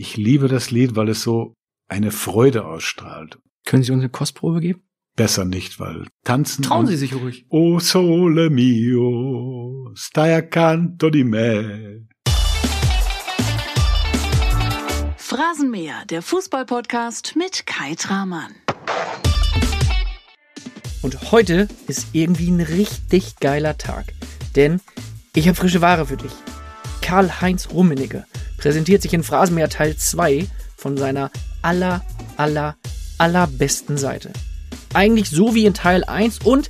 Ich liebe das Lied, weil es so eine Freude ausstrahlt. Können Sie uns eine Kostprobe geben? Besser nicht, weil tanzen. Trauen Sie sich ruhig. O sole mio, stai accanto di me. Phrasenmäher, der Fußballpodcast mit Kai Tramann. Und heute ist irgendwie ein richtig geiler Tag. Denn ich habe frische Ware für dich. Karl-Heinz Rummenigge präsentiert sich in Phrasenmäher Teil 2 von seiner aller, aller, allerbesten Seite. Eigentlich so wie in Teil 1 und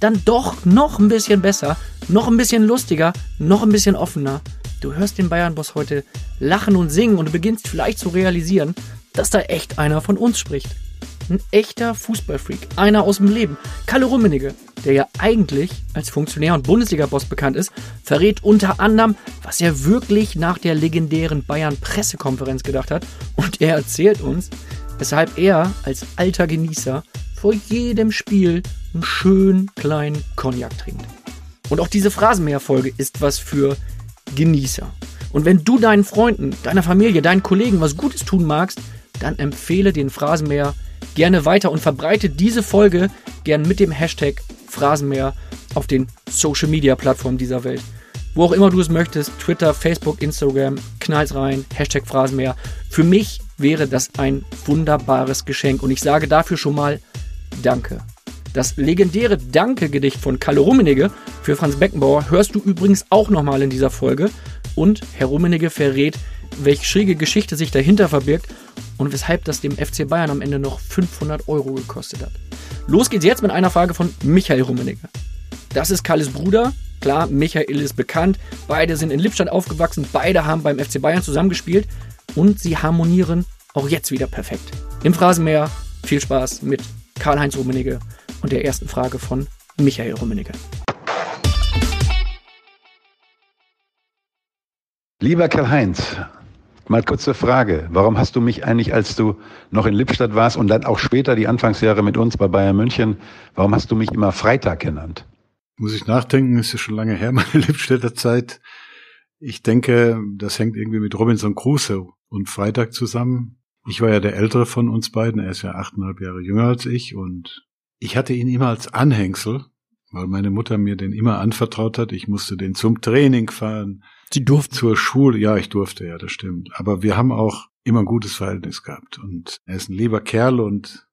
dann doch noch ein bisschen besser, noch ein bisschen lustiger, noch ein bisschen offener. Du hörst den Bayern-Boss heute lachen und singen und du beginnst vielleicht zu realisieren, dass da echt einer von uns spricht. Ein echter Fußballfreak, einer aus dem Leben. Kalle Rummenigge, der ja eigentlich als Funktionär und Bundesliga-Boss bekannt ist, verrät unter anderem, was er wirklich nach der legendären Bayern-Pressekonferenz gedacht hat. Und er erzählt uns, weshalb er als alter Genießer vor jedem Spiel einen schönen kleinen Cognac trinkt. Und auch diese Phrasenmäher-Folge ist was für Genießer. Und wenn du deinen Freunden, deiner Familie, deinen Kollegen was Gutes tun magst, dann empfehle den Phrasenmäher gerne weiter und verbreite diese Folge gern mit dem Hashtag Phrasenmäher auf den Social Media Plattformen dieser Welt. Wo auch immer du es möchtest, Twitter, Facebook, Instagram, knall's rein, Hashtag Phrasenmäher. Für mich wäre das ein wunderbares Geschenk und ich sage dafür schon mal Danke. Das legendäre Danke-Gedicht von Kalle Rummenigge für Franz Beckenbauer hörst du übrigens auch nochmal in dieser Folge. Und Herr Rummenigge verrät, welche schräge Geschichte sich dahinter verbirgt und weshalb das dem FC Bayern am Ende noch 500 Euro gekostet hat. Los geht's jetzt mit einer Frage von Michael Rummenigge. Das ist Kalles Bruder. Klar, Michael ist bekannt. Beide sind in Lippstadt aufgewachsen. Beide haben beim FC Bayern zusammengespielt. Und sie harmonieren auch jetzt wieder perfekt. Im Phrasenmäher viel Spaß mit Karl-Heinz Rummenigge und der ersten Frage von Michael Rummenigge. Lieber Karl-Heinz, mal kurze Frage. Warum hast du mich eigentlich, als du noch in Lippstadt warst und dann auch später die Anfangsjahre mit uns bei Bayern München, warum hast du mich immer Freitag genannt? Muss ich nachdenken, ist ja schon lange her, meine Lippstädter Zeit. Ich denke, das hängt irgendwie mit Robinson Crusoe und Freitag zusammen. Ich war ja der ältere von uns beiden, er ist ja achteinhalb Jahre jünger als ich und ich hatte ihn immer als Anhängsel, weil meine Mutter mir den immer anvertraut hat. Ich musste den zum Training fahren. Sie durften. Zur Schule. Ja, ich durfte, ja, das stimmt. Aber wir haben auch immer ein gutes Verhältnis gehabt. Und er ist ein lieber Kerl und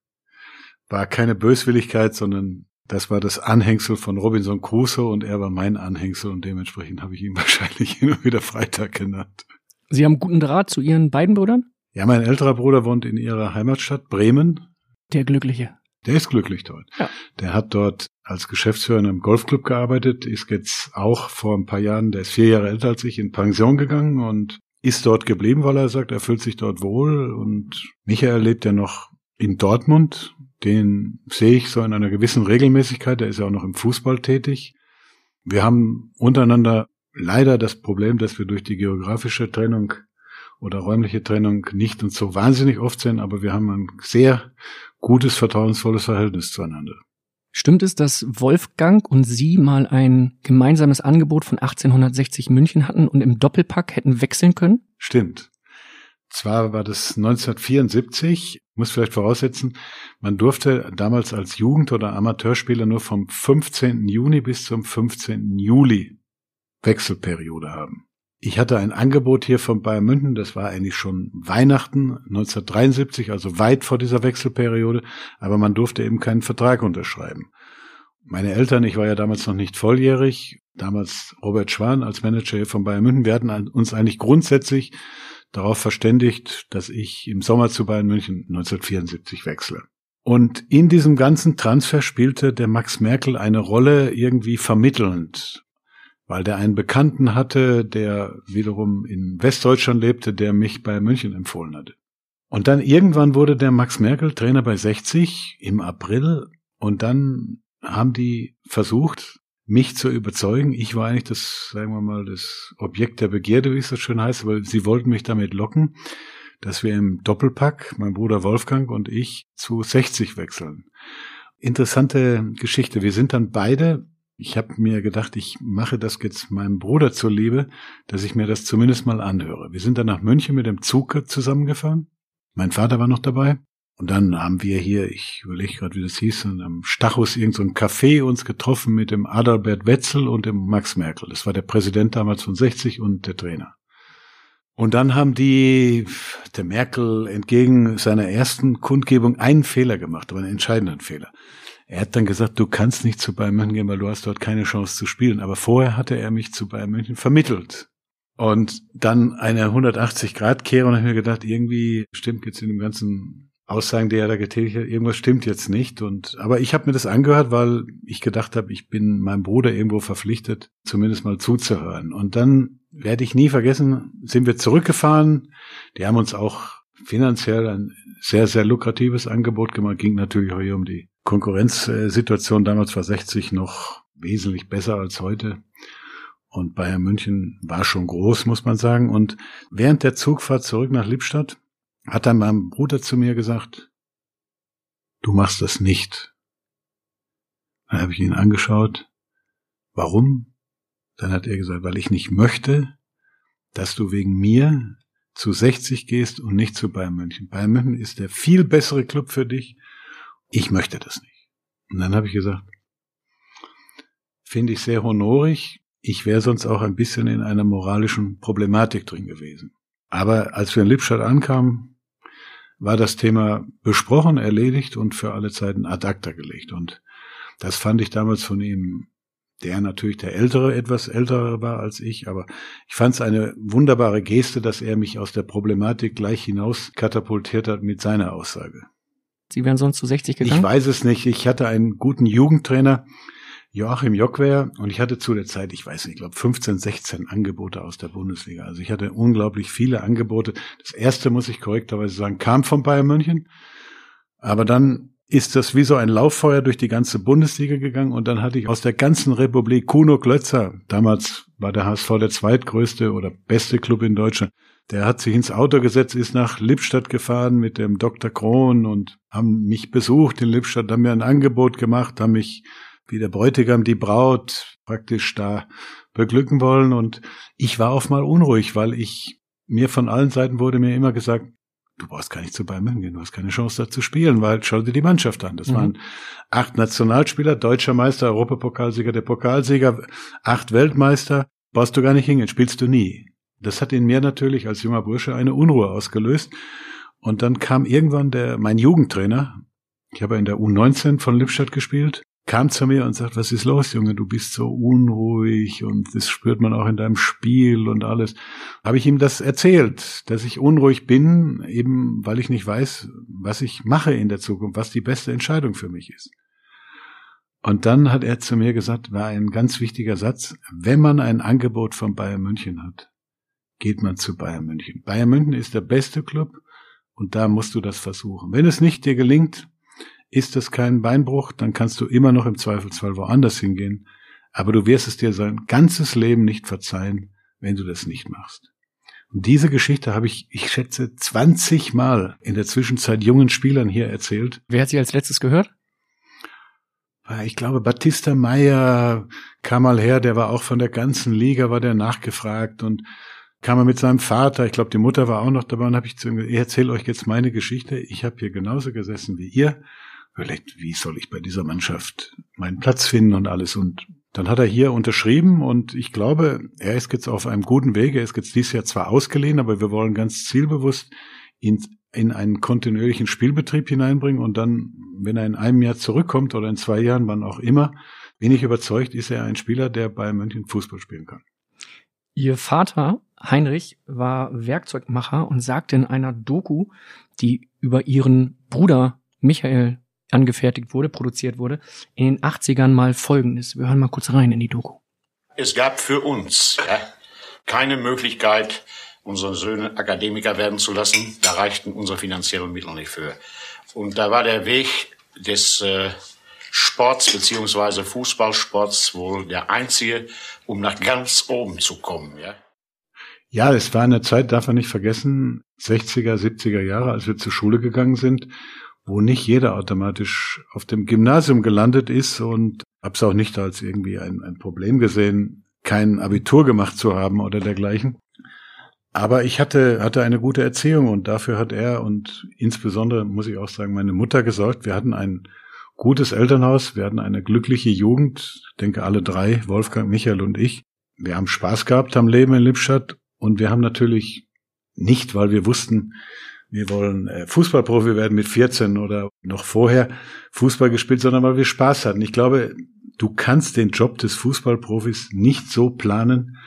war keine Böswilligkeit, sondern das war das Anhängsel von Robinson Crusoe und er war mein Anhängsel und dementsprechend habe ich ihn wahrscheinlich immer wieder Freitag genannt. Sie haben guten Draht zu Ihren beiden Brüdern? Ja, mein älterer Bruder wohnt in ihrer Heimatstadt Bremen. Der Glückliche. Der ist glücklich dort. Ja. Der hat dort als Geschäftsführer in einem Golfclub gearbeitet, ist jetzt auch vor ein paar Jahren, der ist vier Jahre älter als ich, in Pension gegangen und ist dort geblieben, weil er sagt, er fühlt sich dort wohl. Und Michael lebt ja noch in Dortmund. Den sehe ich so in einer gewissen Regelmäßigkeit. Der ist ja auch noch im Fußball tätig. Wir haben untereinander leider das Problem, dass wir durch die geografische Trennung oder räumliche Trennung nicht und so wahnsinnig oft sind, aber wir haben ein sehr gutes, vertrauensvolles Verhältnis zueinander. Stimmt es, dass Wolfgang und Sie mal ein gemeinsames Angebot von 1860 München hatten und im Doppelpack hätten wechseln können? Stimmt. Zwar war das 1974, muss vielleicht voraussetzen, man durfte damals als Jugend- oder Amateurspieler nur vom 15. Juni bis zum 15. Juli Wechselperiode haben. Ich hatte ein Angebot hier von Bayern München, das war eigentlich schon Weihnachten 1973, also weit vor dieser Wechselperiode, aber man durfte eben keinen Vertrag unterschreiben. Meine Eltern, ich war ja damals noch nicht volljährig, damals Robert Schwan als Manager hier von Bayern München, wir hatten uns eigentlich grundsätzlich darauf verständigt, dass ich im Sommer zu Bayern München 1974 wechsle. Und in diesem ganzen Transfer spielte der Max Merkel eine Rolle irgendwie vermittelnd weil der einen Bekannten hatte, der wiederum in Westdeutschland lebte, der mich bei München empfohlen hatte. Und dann irgendwann wurde der Max Merkel Trainer bei 60 im April und dann haben die versucht, mich zu überzeugen. Ich war eigentlich das, sagen wir mal, das Objekt der Begierde, wie es so schön heißt, weil sie wollten mich damit locken, dass wir im Doppelpack, mein Bruder Wolfgang und ich, zu 60 wechseln. Interessante Geschichte. Wir sind dann beide Ich habe mir gedacht, ich mache das jetzt meinem Bruder zuliebe, dass ich mir das zumindest mal anhöre. Wir sind dann nach München mit dem Zug zusammengefahren. Mein Vater war noch dabei. Und dann haben wir hier, ich überlege gerade, wie das hieß, am Stachus irgendein so Café uns getroffen mit dem Adalbert Wetzel und dem Max Merkel. Das war der Präsident damals von 60 und der Trainer. Und dann haben die der Merkel entgegen seiner ersten Kundgebung einen Fehler gemacht, aber einen entscheidenden Fehler. Er hat dann gesagt, du kannst nicht zu Bayern München gehen, weil du hast dort keine Chance zu spielen. Aber vorher hatte er mich zu Bayern München vermittelt. Und dann eine 180-Grad-Kehrung und habe mir gedacht, irgendwie stimmt jetzt in dem ganzen Aussagen, die er da getätigt hat, irgendwas stimmt jetzt nicht. Und aber ich habe mir das angehört, weil ich gedacht habe, ich bin meinem Bruder irgendwo verpflichtet, zumindest mal zuzuhören. Und dann werde ich nie vergessen, sind wir zurückgefahren. Die haben uns auch finanziell ein sehr, sehr lukratives Angebot gemacht. Ging natürlich auch hier um die Konkurrenzsituation. Damals war 60 noch wesentlich besser als heute. Und Bayern München war schon groß, muss man sagen. Und während der Zugfahrt zurück nach Lippstadt hat dann mein Bruder zu mir gesagt, du machst das nicht. Dann habe ich ihn angeschaut. Warum? Dann hat er gesagt, weil ich nicht möchte, dass du wegen mir zu 60 gehst und nicht zu Bayern München. Bayern München ist der viel bessere Club für dich. Ich möchte das nicht. Und dann habe ich gesagt, finde ich sehr honorig. Ich wäre sonst auch ein bisschen in einer moralischen Problematik drin gewesen. Aber als wir in Lippstadt ankamen, war das Thema besprochen, erledigt und für alle Zeiten ad acta gelegt. Und das fand ich damals von ihm der natürlich der Ältere, etwas ältere war als ich, aber ich fand es eine wunderbare Geste, dass er mich aus der Problematik gleich hinaus katapultiert hat mit seiner Aussage. Sie wären sonst zu 60 gegangen? Ich weiß es nicht. Ich hatte einen guten Jugendtrainer, Joachim Jockwer, und ich hatte zu der Zeit, ich weiß nicht, ich glaube 15, 16 Angebote aus der Bundesliga. Also ich hatte unglaublich viele Angebote. Das erste, muss ich korrekterweise sagen, kam von Bayern München. Aber dann ist das wie so ein Lauffeuer durch die ganze Bundesliga gegangen und dann hatte ich aus der ganzen Republik Kuno Glötzer, damals war der HSV der zweitgrößte oder beste Club in Deutschland, der hat sich ins Auto gesetzt, ist nach Lippstadt gefahren mit dem Dr. Krohn und haben mich besucht in Lippstadt, haben mir ein Angebot gemacht, haben mich wie der Bräutigam die Braut praktisch da beglücken wollen und ich war auf mal unruhig, weil ich mir von allen Seiten wurde mir immer gesagt, du brauchst gar nicht zu Bayern München gehen, du hast keine Chance da zu spielen, weil schau dir die Mannschaft an. Das mhm. waren acht Nationalspieler, deutscher Meister, Europapokalsieger, der Pokalsieger, acht Weltmeister, brauchst du gar nicht hingehen, spielst du nie. Das hat in mir natürlich als junger Bursche eine Unruhe ausgelöst. Und dann kam irgendwann der, mein Jugendtrainer, ich habe in der U19 von Lippstadt gespielt, kam zu mir und sagt, was ist los, Junge, du bist so unruhig und das spürt man auch in deinem Spiel und alles. Habe ich ihm das erzählt, dass ich unruhig bin, eben weil ich nicht weiß, was ich mache in der Zukunft, was die beste Entscheidung für mich ist. Und dann hat er zu mir gesagt, war ein ganz wichtiger Satz, wenn man ein Angebot von Bayern München hat, geht man zu Bayern München. Bayern München ist der beste Club und da musst du das versuchen. Wenn es nicht dir gelingt, ist das kein Beinbruch, dann kannst du immer noch im Zweifelsfall woanders hingehen. Aber du wirst es dir sein ganzes Leben nicht verzeihen, wenn du das nicht machst. Und diese Geschichte habe ich, ich schätze, 20 Mal in der Zwischenzeit jungen Spielern hier erzählt. Wer hat sie als letztes gehört? Ich glaube, Batista Meyer kam mal her, der war auch von der ganzen Liga, war der nachgefragt und kam er mit seinem Vater, ich glaube, die Mutter war auch noch dabei und habe ich zu ihm gesagt, ich erzähle euch jetzt meine Geschichte. Ich habe hier genauso gesessen wie ihr überlegt, wie soll ich bei dieser Mannschaft meinen Platz finden und alles. Und dann hat er hier unterschrieben und ich glaube, er ist jetzt auf einem guten Wege. Er ist jetzt dieses Jahr zwar ausgeliehen, aber wir wollen ganz zielbewusst ihn in einen kontinuierlichen Spielbetrieb hineinbringen und dann, wenn er in einem Jahr zurückkommt oder in zwei Jahren, wann auch immer, bin ich überzeugt, ist er ein Spieler, der bei München Fußball spielen kann. Ihr Vater, Heinrich, war Werkzeugmacher und sagte in einer Doku, die über ihren Bruder Michael angefertigt wurde, produziert wurde, in den 80ern mal Folgendes. Wir hören mal kurz rein in die Doku. Es gab für uns ja, keine Möglichkeit, unsere Söhne Akademiker werden zu lassen. Da reichten unsere finanziellen Mittel nicht für. Und da war der Weg des äh, Sports beziehungsweise Fußballsports wohl der einzige, um nach ganz oben zu kommen. Ja, ja es war eine Zeit, darf man nicht vergessen, 60er, 70er Jahre, als wir zur Schule gegangen sind wo nicht jeder automatisch auf dem Gymnasium gelandet ist und hab's auch nicht als irgendwie ein, ein Problem gesehen, kein Abitur gemacht zu haben oder dergleichen. Aber ich hatte, hatte eine gute Erziehung und dafür hat er und insbesondere, muss ich auch sagen, meine Mutter gesorgt. Wir hatten ein gutes Elternhaus, wir hatten eine glückliche Jugend, denke alle drei, Wolfgang, Michael und ich. Wir haben Spaß gehabt am Leben in Lippstadt und wir haben natürlich nicht, weil wir wussten, wir wollen äh, Fußballprofi werden mit 14 oder noch vorher Fußball gespielt, sondern weil wir Spaß hatten. Ich glaube, du kannst den Job des Fußballprofis nicht so planen,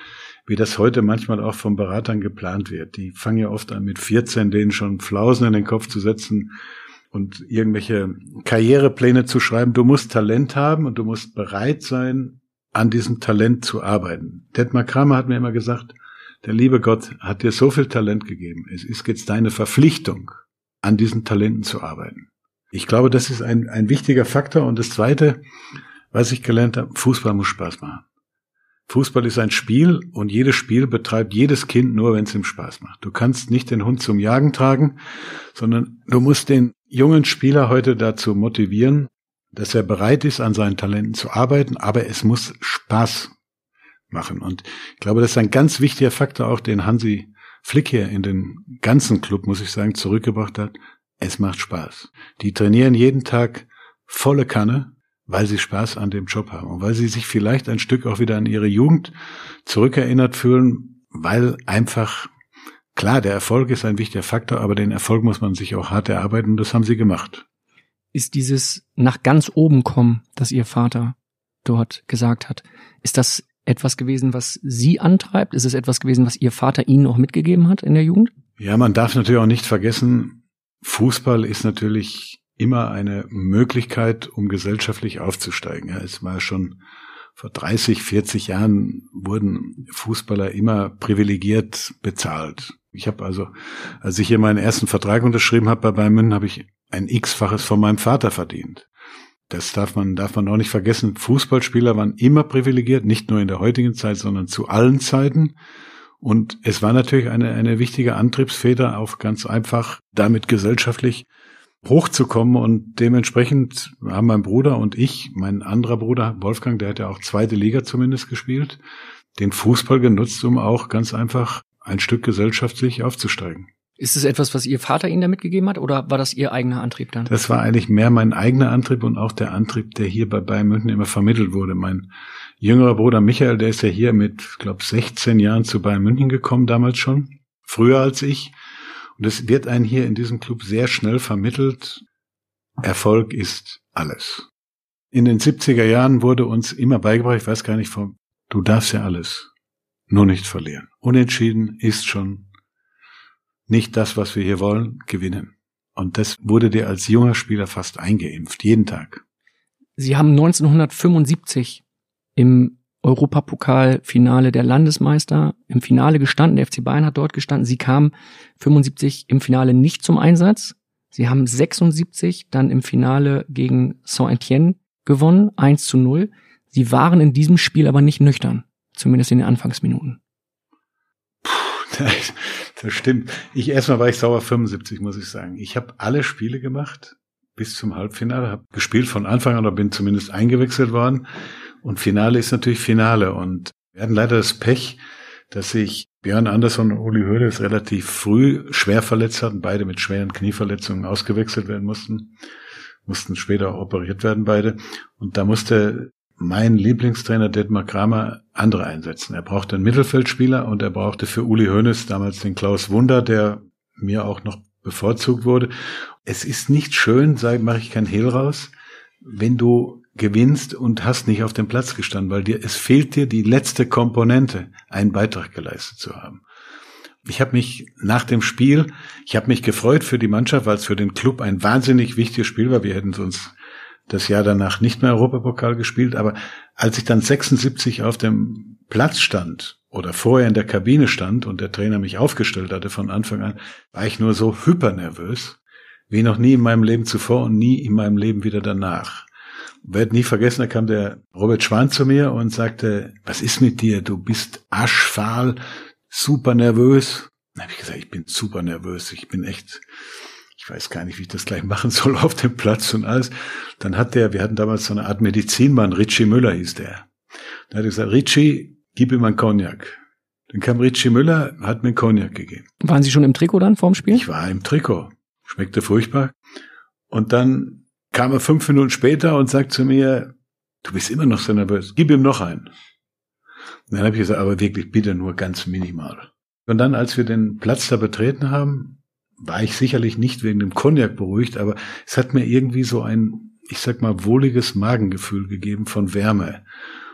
wie das heute manchmal auch von Beratern geplant wird. Die fangen ja oft an mit 14, denen schon Flausen in den Kopf zu setzen und irgendwelche Karrierepläne zu schreiben. Du musst Talent haben und du musst bereit sein, an diesem Talent zu arbeiten. Detmar Kramer hat mir immer gesagt, der liebe Gott hat dir so viel Talent gegeben. Es ist jetzt deine Verpflichtung, an diesen Talenten zu arbeiten. Ich glaube, das ist ein, ein wichtiger Faktor. Und das Zweite, was ich gelernt habe, Fußball muss Spaß machen. Fußball ist ein Spiel und jedes Spiel betreibt jedes Kind nur, wenn es ihm Spaß macht. Du kannst nicht den Hund zum Jagen tragen, sondern du musst den jungen Spieler heute dazu motivieren, dass er bereit ist, an seinen Talenten zu arbeiten, aber es muss Spaß machen. Und ich glaube, das ist ein ganz wichtiger Faktor auch, den Hansi Flick hier in den ganzen Club, muss ich sagen, zurückgebracht hat. Es macht Spaß. Die trainieren jeden Tag volle Kanne, weil sie Spaß an dem Job haben und weil sie sich vielleicht ein Stück auch wieder an ihre Jugend zurückerinnert fühlen, weil einfach klar, der Erfolg ist ein wichtiger Faktor, aber den Erfolg muss man sich auch hart erarbeiten und das haben sie gemacht. Ist dieses nach ganz oben kommen, das ihr Vater dort gesagt hat, ist das etwas gewesen, was Sie antreibt? Ist es etwas gewesen, was Ihr Vater Ihnen auch mitgegeben hat in der Jugend? Ja, man darf natürlich auch nicht vergessen, Fußball ist natürlich immer eine Möglichkeit, um gesellschaftlich aufzusteigen. Ja, es war schon vor 30, 40 Jahren wurden Fußballer immer privilegiert bezahlt. Ich habe also, als ich hier meinen ersten Vertrag unterschrieben habe bei Bayern München, habe ich ein x-faches von meinem Vater verdient. Das darf man, darf man auch nicht vergessen. Fußballspieler waren immer privilegiert, nicht nur in der heutigen Zeit, sondern zu allen Zeiten. Und es war natürlich eine, eine wichtige Antriebsfeder, auch ganz einfach damit gesellschaftlich hochzukommen und dementsprechend haben mein Bruder und ich, mein anderer Bruder Wolfgang, der hat ja auch zweite Liga zumindest gespielt, den Fußball genutzt, um auch ganz einfach ein Stück gesellschaftlich aufzusteigen. Ist es etwas, was Ihr Vater Ihnen da mitgegeben hat oder war das Ihr eigener Antrieb dann? Das war eigentlich mehr mein eigener Antrieb und auch der Antrieb, der hier bei Bayern München immer vermittelt wurde. Mein jüngerer Bruder Michael, der ist ja hier mit, glaube 16 Jahren zu Bayern München gekommen, damals schon, früher als ich. Und es wird einem hier in diesem Club sehr schnell vermittelt, Erfolg ist alles. In den 70er Jahren wurde uns immer beigebracht, ich weiß gar nicht, vom, du darfst ja alles, nur nicht verlieren. Unentschieden ist schon nicht das, was wir hier wollen, gewinnen. Und das wurde dir als junger Spieler fast eingeimpft, jeden Tag. Sie haben 1975 im Europapokalfinale der Landesmeister im Finale gestanden. Der FC Bayern hat dort gestanden. Sie kamen 75 im Finale nicht zum Einsatz. Sie haben 76 dann im Finale gegen Saint-Etienne gewonnen, 1 zu 0. Sie waren in diesem Spiel aber nicht nüchtern, zumindest in den Anfangsminuten. Puh, das stimmt. Ich erstmal war ich sauer 75, muss ich sagen. Ich habe alle Spiele gemacht bis zum Halbfinale, habe gespielt von Anfang an oder bin zumindest eingewechselt worden. Und Finale ist natürlich Finale. Und wir hatten leider das Pech, dass sich Björn Andersson und Uli Hoeneß relativ früh schwer verletzt hatten, beide mit schweren Knieverletzungen ausgewechselt werden mussten, mussten später auch operiert werden beide. Und da musste mein Lieblingstrainer Detmar Kramer andere einsetzen. Er brauchte einen Mittelfeldspieler und er brauchte für Uli Hoeneß damals den Klaus Wunder, der mir auch noch bevorzugt wurde. Es ist nicht schön, sage mache ich kein Hehl raus, wenn du gewinnst und hast nicht auf dem Platz gestanden, weil dir es fehlt dir die letzte Komponente, einen Beitrag geleistet zu haben. Ich habe mich nach dem Spiel, ich habe mich gefreut für die Mannschaft, weil es für den Club ein wahnsinnig wichtiges Spiel war. Wir hätten uns das Jahr danach nicht mehr Europapokal gespielt, aber als ich dann 76 auf dem Platz stand oder vorher in der Kabine stand und der Trainer mich aufgestellt hatte von Anfang an, war ich nur so hypernervös wie noch nie in meinem Leben zuvor und nie in meinem Leben wieder danach werde nie vergessen, da kam der Robert Schwan zu mir und sagte, was ist mit dir? Du bist aschfahl, super nervös. Dann habe ich gesagt, ich bin super nervös, ich bin echt ich weiß gar nicht, wie ich das gleich machen soll auf dem Platz und alles. Dann hat der, wir hatten damals so eine Art Medizinmann, Richie Müller hieß der. Dann hat er gesagt, Richie, gib ihm einen Cognac. Dann kam Richie Müller, hat mir einen Cognac gegeben. Waren Sie schon im Trikot dann vorm Spiel? Ich war im Trikot. Schmeckte furchtbar. Und dann kam er fünf Minuten später und sagt zu mir, du bist immer noch so nervös, gib ihm noch einen. Und dann habe ich gesagt, aber wirklich bitte nur ganz minimal. Und dann, als wir den Platz da betreten haben, war ich sicherlich nicht wegen dem Cognac beruhigt, aber es hat mir irgendwie so ein, ich sag mal, wohliges Magengefühl gegeben von Wärme.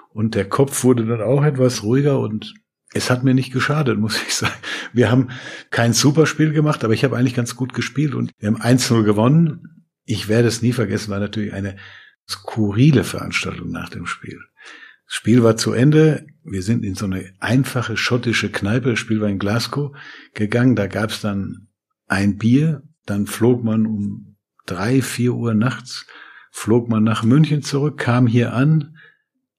Und der Kopf wurde dann auch etwas ruhiger und es hat mir nicht geschadet, muss ich sagen. Wir haben kein Superspiel gemacht, aber ich habe eigentlich ganz gut gespielt und wir haben 1-0 gewonnen. Ich werde es nie vergessen, war natürlich eine skurrile Veranstaltung nach dem Spiel. Das Spiel war zu Ende. Wir sind in so eine einfache schottische Kneipe, das Spiel war in Glasgow, gegangen. Da gab es dann ein Bier. Dann flog man um drei, vier Uhr nachts, flog man nach München zurück, kam hier an.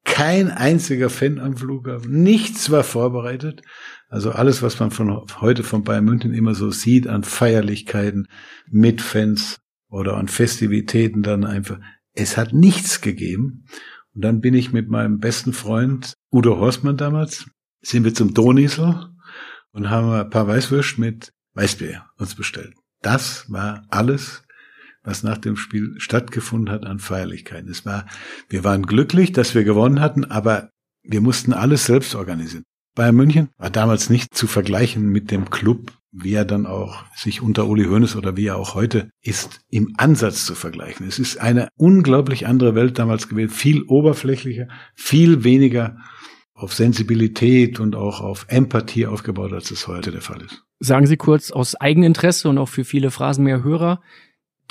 Kein einziger Fan am Flughafen. Nichts war vorbereitet. Also alles, was man von heute von Bayern München immer so sieht an Feierlichkeiten mit Fans oder an Festivitäten dann einfach. Es hat nichts gegeben. Und dann bin ich mit meinem besten Freund Udo Horstmann damals, sind wir zum Donisel und haben ein paar Weißwürst mit Weißbier uns bestellt. Das war alles, was nach dem Spiel stattgefunden hat an Feierlichkeiten. Es war, wir waren glücklich, dass wir gewonnen hatten, aber wir mussten alles selbst organisieren. Bayern München war damals nicht zu vergleichen mit dem Club wie er dann auch sich unter Uli Hoeneß oder wie er auch heute ist, im Ansatz zu vergleichen. Es ist eine unglaublich andere Welt damals gewesen, viel oberflächlicher, viel weniger auf Sensibilität und auch auf Empathie aufgebaut, als es heute der Fall ist. Sagen Sie kurz aus Eigeninteresse und auch für viele Phrasen mehr Hörer,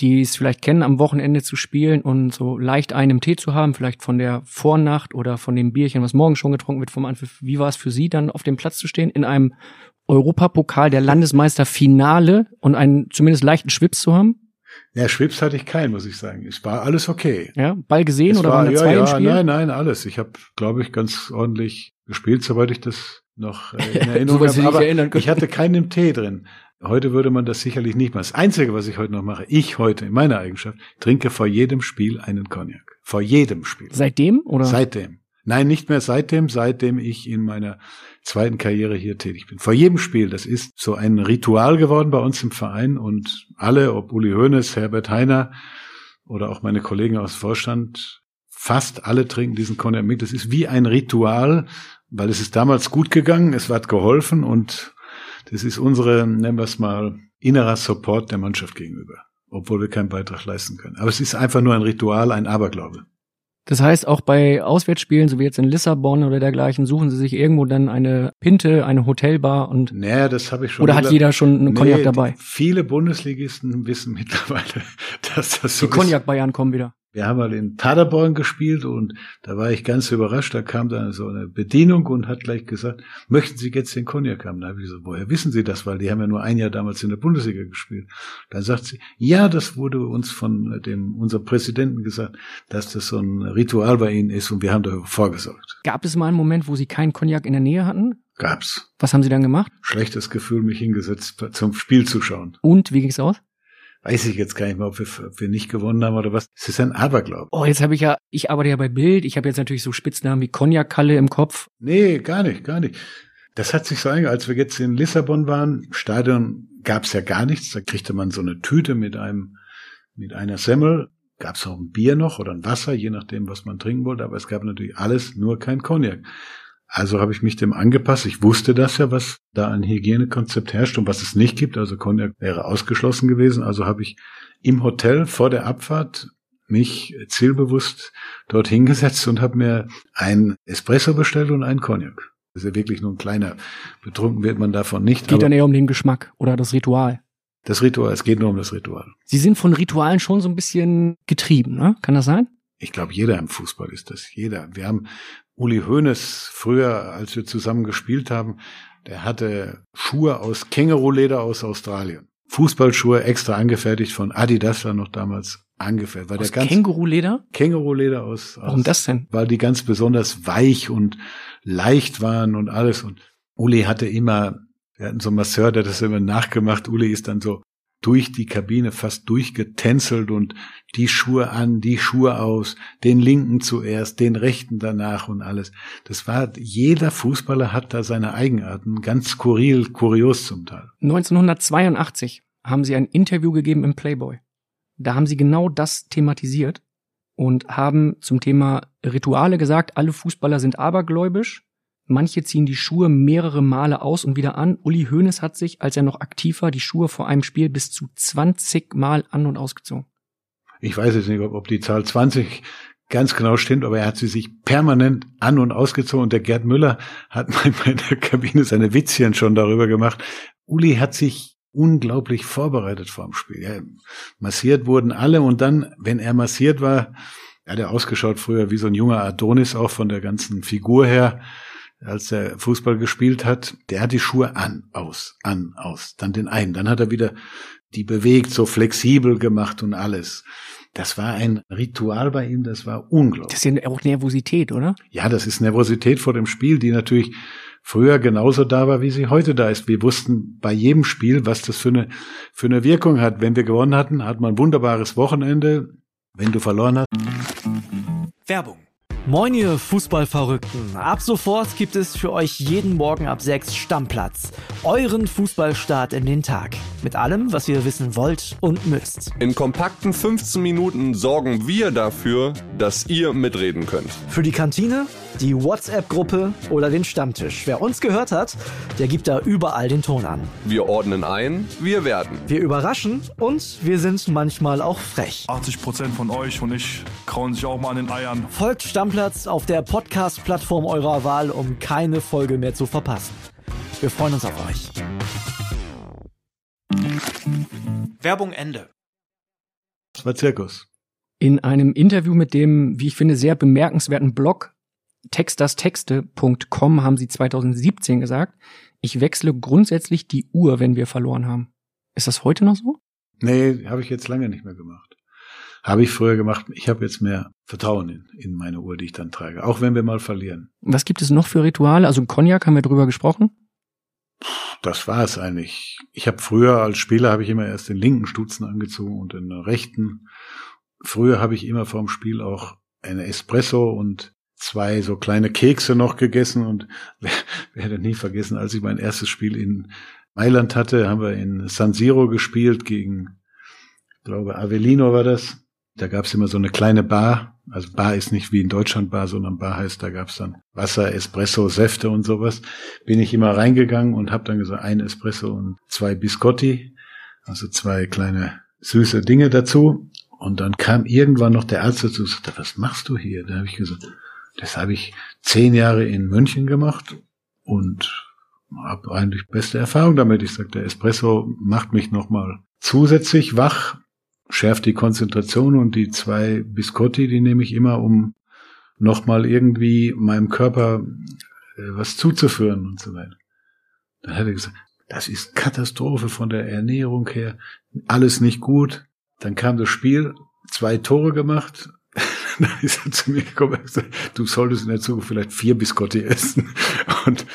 die es vielleicht kennen, am Wochenende zu spielen und so leicht einen Tee zu haben, vielleicht von der Vornacht oder von dem Bierchen, was morgen schon getrunken wird vom Anpfiff. Wie war es für Sie dann auf dem Platz zu stehen in einem Europapokal der Landesmeister Finale und einen zumindest leichten Schwips zu haben? Ja, Schwips hatte ich keinen, muss ich sagen. Es war alles okay. Ja, Ball gesehen es oder war, waren da ja, zwei ja, im Spiel? Nein, nein, alles. Ich habe, glaube ich, ganz ordentlich gespielt, soweit ich das noch äh, in Erinnerung Sie habe. Aber ich hatte keinen im Tee drin. Heute würde man das sicherlich nicht machen. Das Einzige, was ich heute noch mache, ich heute in meiner Eigenschaft, trinke vor jedem Spiel einen Cognac. Vor jedem Spiel. Seitdem oder? Seitdem. Nein, nicht mehr seitdem, seitdem ich in meiner zweiten Karriere hier tätig bin. Vor jedem Spiel, das ist so ein Ritual geworden bei uns im Verein und alle, ob Uli Hoeneß, Herbert Heiner oder auch meine Kollegen aus Vorstand, fast alle trinken diesen Cognac mit. Das ist wie ein Ritual, weil es ist damals gut gegangen, es hat geholfen und das ist unsere, nennen wir es mal, innerer Support der Mannschaft gegenüber, obwohl wir keinen Beitrag leisten können. Aber es ist einfach nur ein Ritual, ein Aberglaube. Das heißt, auch bei Auswärtsspielen, so wie jetzt in Lissabon oder dergleichen, suchen Sie sich irgendwo dann eine Pinte, eine Hotelbar und Naja, das habe ich schon. oder hat jeder schon einen Cognac dabei? Viele Bundesligisten wissen mittlerweile, dass das so Die ist. Cognac-Bayern kommen wieder. Wir haben mal in Paderborn gespielt und da war ich ganz überrascht. Da kam dann so eine Bedienung und hat gleich gesagt, möchten Sie jetzt den Cognac haben? Da habe ich gesagt, woher wissen Sie das? Weil die haben ja nur ein Jahr damals in der Bundesliga gespielt. Dann sagt sie, ja, das wurde uns von dem, unserem Präsidenten gesagt, dass das so ein Ritual bei Ihnen ist und wir haben dafür vorgesorgt. Gab es mal einen Moment, wo Sie keinen Cognac in der Nähe hatten? Gab's. Was haben Sie dann gemacht? Schlechtes Gefühl, mich hingesetzt zum Spiel zu schauen. Und wie ging's aus? Weiß ich jetzt gar nicht mehr, ob wir, ob wir nicht gewonnen haben oder was. Es ist ein Aberglaube. Oh, jetzt habe ich ja, ich arbeite ja bei Bild, ich habe jetzt natürlich so Spitznamen wie Cognac-Kalle im Kopf. Nee, gar nicht, gar nicht. Das hat sich so einge, als wir jetzt in Lissabon waren, Stadion gab's ja gar nichts. Da kriegte man so eine Tüte mit einem, mit einer Semmel. Gab's auch ein Bier noch oder ein Wasser, je nachdem, was man trinken wollte. Aber es gab natürlich alles, nur kein Cognac. Also habe ich mich dem angepasst. Ich wusste das ja, was da ein Hygienekonzept herrscht und was es nicht gibt. Also Cognac wäre ausgeschlossen gewesen. Also habe ich im Hotel vor der Abfahrt mich zielbewusst dort hingesetzt und habe mir ein Espresso bestellt und einen Cognac. Das ist ja wirklich nur ein kleiner. Betrunken wird man davon nicht. Geht dann eher um den Geschmack oder das Ritual. das Ritual, es geht nur um das Ritual. Sie sind von Ritualen schon so ein bisschen getrieben, ne? Kann das sein? Ich glaube, jeder im Fußball ist das. Jeder. Wir haben Uli Hoeneß früher, als wir zusammen gespielt haben, der hatte Schuhe aus Känguruleder aus Australien. Fußballschuhe extra angefertigt von Adidas war noch damals angefertigt. War Aus der ganz Känguruleder? Känguruleder aus, aus Warum das denn? weil die ganz besonders weich und leicht waren und alles. Und Uli hatte immer, wir hatten so einen Masseur, der das immer nachgemacht. Uli ist dann so durch die Kabine fast durchgetänzelt und die Schuhe an, die Schuhe aus, den linken zuerst, den rechten danach und alles. Das war, jeder Fußballer hat da seine Eigenarten, ganz skurril, kurios zum Teil. 1982 haben sie ein Interview gegeben im Playboy. Da haben sie genau das thematisiert und haben zum Thema Rituale gesagt, alle Fußballer sind abergläubisch Manche ziehen die Schuhe mehrere Male aus und wieder an. Uli Hoeneß hat sich, als er noch aktiv war, die Schuhe vor einem Spiel bis zu 20 Mal an und ausgezogen. Ich weiß jetzt nicht, ob die Zahl 20 ganz genau stimmt, aber er hat sie sich permanent an und ausgezogen und der Gerd Müller hat manchmal in der Kabine seine Witzchen schon darüber gemacht. Uli hat sich unglaublich vorbereitet vor dem Spiel. Ja, massiert wurden alle und dann, wenn er massiert war, hat er ausgeschaut früher wie so ein junger Adonis auch von der ganzen Figur her als er Fußball gespielt hat, der hat die Schuhe an, aus, an, aus, dann den einen, dann hat er wieder die bewegt, so flexibel gemacht und alles. Das war ein Ritual bei ihm, das war unglaublich. Das ist ja auch Nervosität, oder? Ja, das ist Nervosität vor dem Spiel, die natürlich früher genauso da war, wie sie heute da ist. Wir wussten bei jedem Spiel, was das für eine, für eine Wirkung hat. Wenn wir gewonnen hatten, hat man ein wunderbares Wochenende. Wenn du verloren hast. Werbung Moin ihr Fußballverrückten. Ab sofort gibt es für euch jeden Morgen ab 6 Stammplatz. Euren Fußballstart in den Tag. Mit allem, was ihr wissen wollt und müsst. In kompakten 15 Minuten sorgen wir dafür, dass ihr mitreden könnt. Für die Kantine, die WhatsApp-Gruppe oder den Stammtisch. Wer uns gehört hat, der gibt da überall den Ton an. Wir ordnen ein, wir werden. Wir überraschen und wir sind manchmal auch frech. 80% von euch und ich krauen sich auch mal an den Eiern. Folgt Stammplatz Stammplatz auf der Podcast-Plattform eurer Wahl, um keine Folge mehr zu verpassen. Wir freuen uns auf euch. Werbung Ende. Das war Zirkus. In einem Interview mit dem, wie ich finde, sehr bemerkenswerten Blog textastexte.com haben sie 2017 gesagt, ich wechsle grundsätzlich die Uhr, wenn wir verloren haben. Ist das heute noch so? Nee, habe ich jetzt lange nicht mehr gemacht. Habe ich früher gemacht. Ich habe jetzt mehr Vertrauen in, in meine Uhr, die ich dann trage, auch wenn wir mal verlieren. Was gibt es noch für Rituale? Also Cognac haben wir drüber gesprochen. Das war es eigentlich. Ich habe früher als Spieler habe ich immer erst den linken Stutzen angezogen und den rechten. Früher habe ich immer vorm Spiel auch eine Espresso und zwei so kleine Kekse noch gegessen und werde nie vergessen, als ich mein erstes Spiel in Mailand hatte, haben wir in San Siro gespielt gegen, ich glaube, Avellino war das. Da gab's immer so eine kleine Bar. Also Bar ist nicht wie in Deutschland Bar, sondern Bar heißt, da gab's dann Wasser, Espresso, Säfte und sowas. Bin ich immer reingegangen und habe dann gesagt, ein Espresso und zwei Biscotti, also zwei kleine süße Dinge dazu. Und dann kam irgendwann noch der Arzt dazu und sagte, was machst du hier? Da habe ich gesagt, das habe ich zehn Jahre in München gemacht und habe eigentlich beste Erfahrung damit. Ich sagte, der Espresso macht mich nochmal zusätzlich wach schärft die Konzentration und die zwei Biscotti, die nehme ich immer, um nochmal irgendwie meinem Körper äh, was zuzuführen und so weiter. Dann hat er gesagt, das ist Katastrophe von der Ernährung her, alles nicht gut. Dann kam das Spiel, zwei Tore gemacht. Dann ist er zu mir gekommen und gesagt, du solltest in der Zukunft vielleicht vier Biscotti essen. Und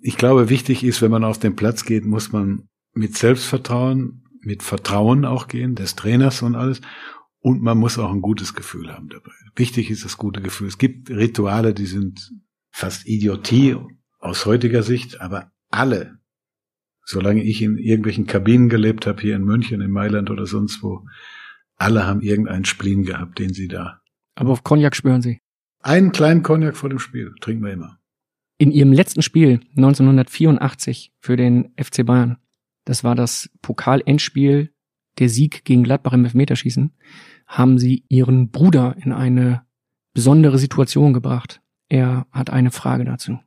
ich glaube, wichtig ist, wenn man auf den Platz geht, muss man mit Selbstvertrauen mit Vertrauen auch gehen, des Trainers und alles. Und man muss auch ein gutes Gefühl haben dabei. Wichtig ist das gute Gefühl. Es gibt Rituale, die sind fast Idiotie aus heutiger Sicht, aber alle, solange ich in irgendwelchen Kabinen gelebt habe, hier in München, in Mailand oder sonst wo, alle haben irgendeinen Spleen gehabt, den sie da. Aber auf Cognac spüren sie. Einen kleinen Cognac vor dem Spiel trinken wir immer. In ihrem letzten Spiel 1984 für den FC Bayern das war das Pokal-Endspiel, der Sieg gegen Gladbach im Elfmeterschießen, haben sie ihren Bruder in eine besondere Situation gebracht. Er hat eine Frage dazu.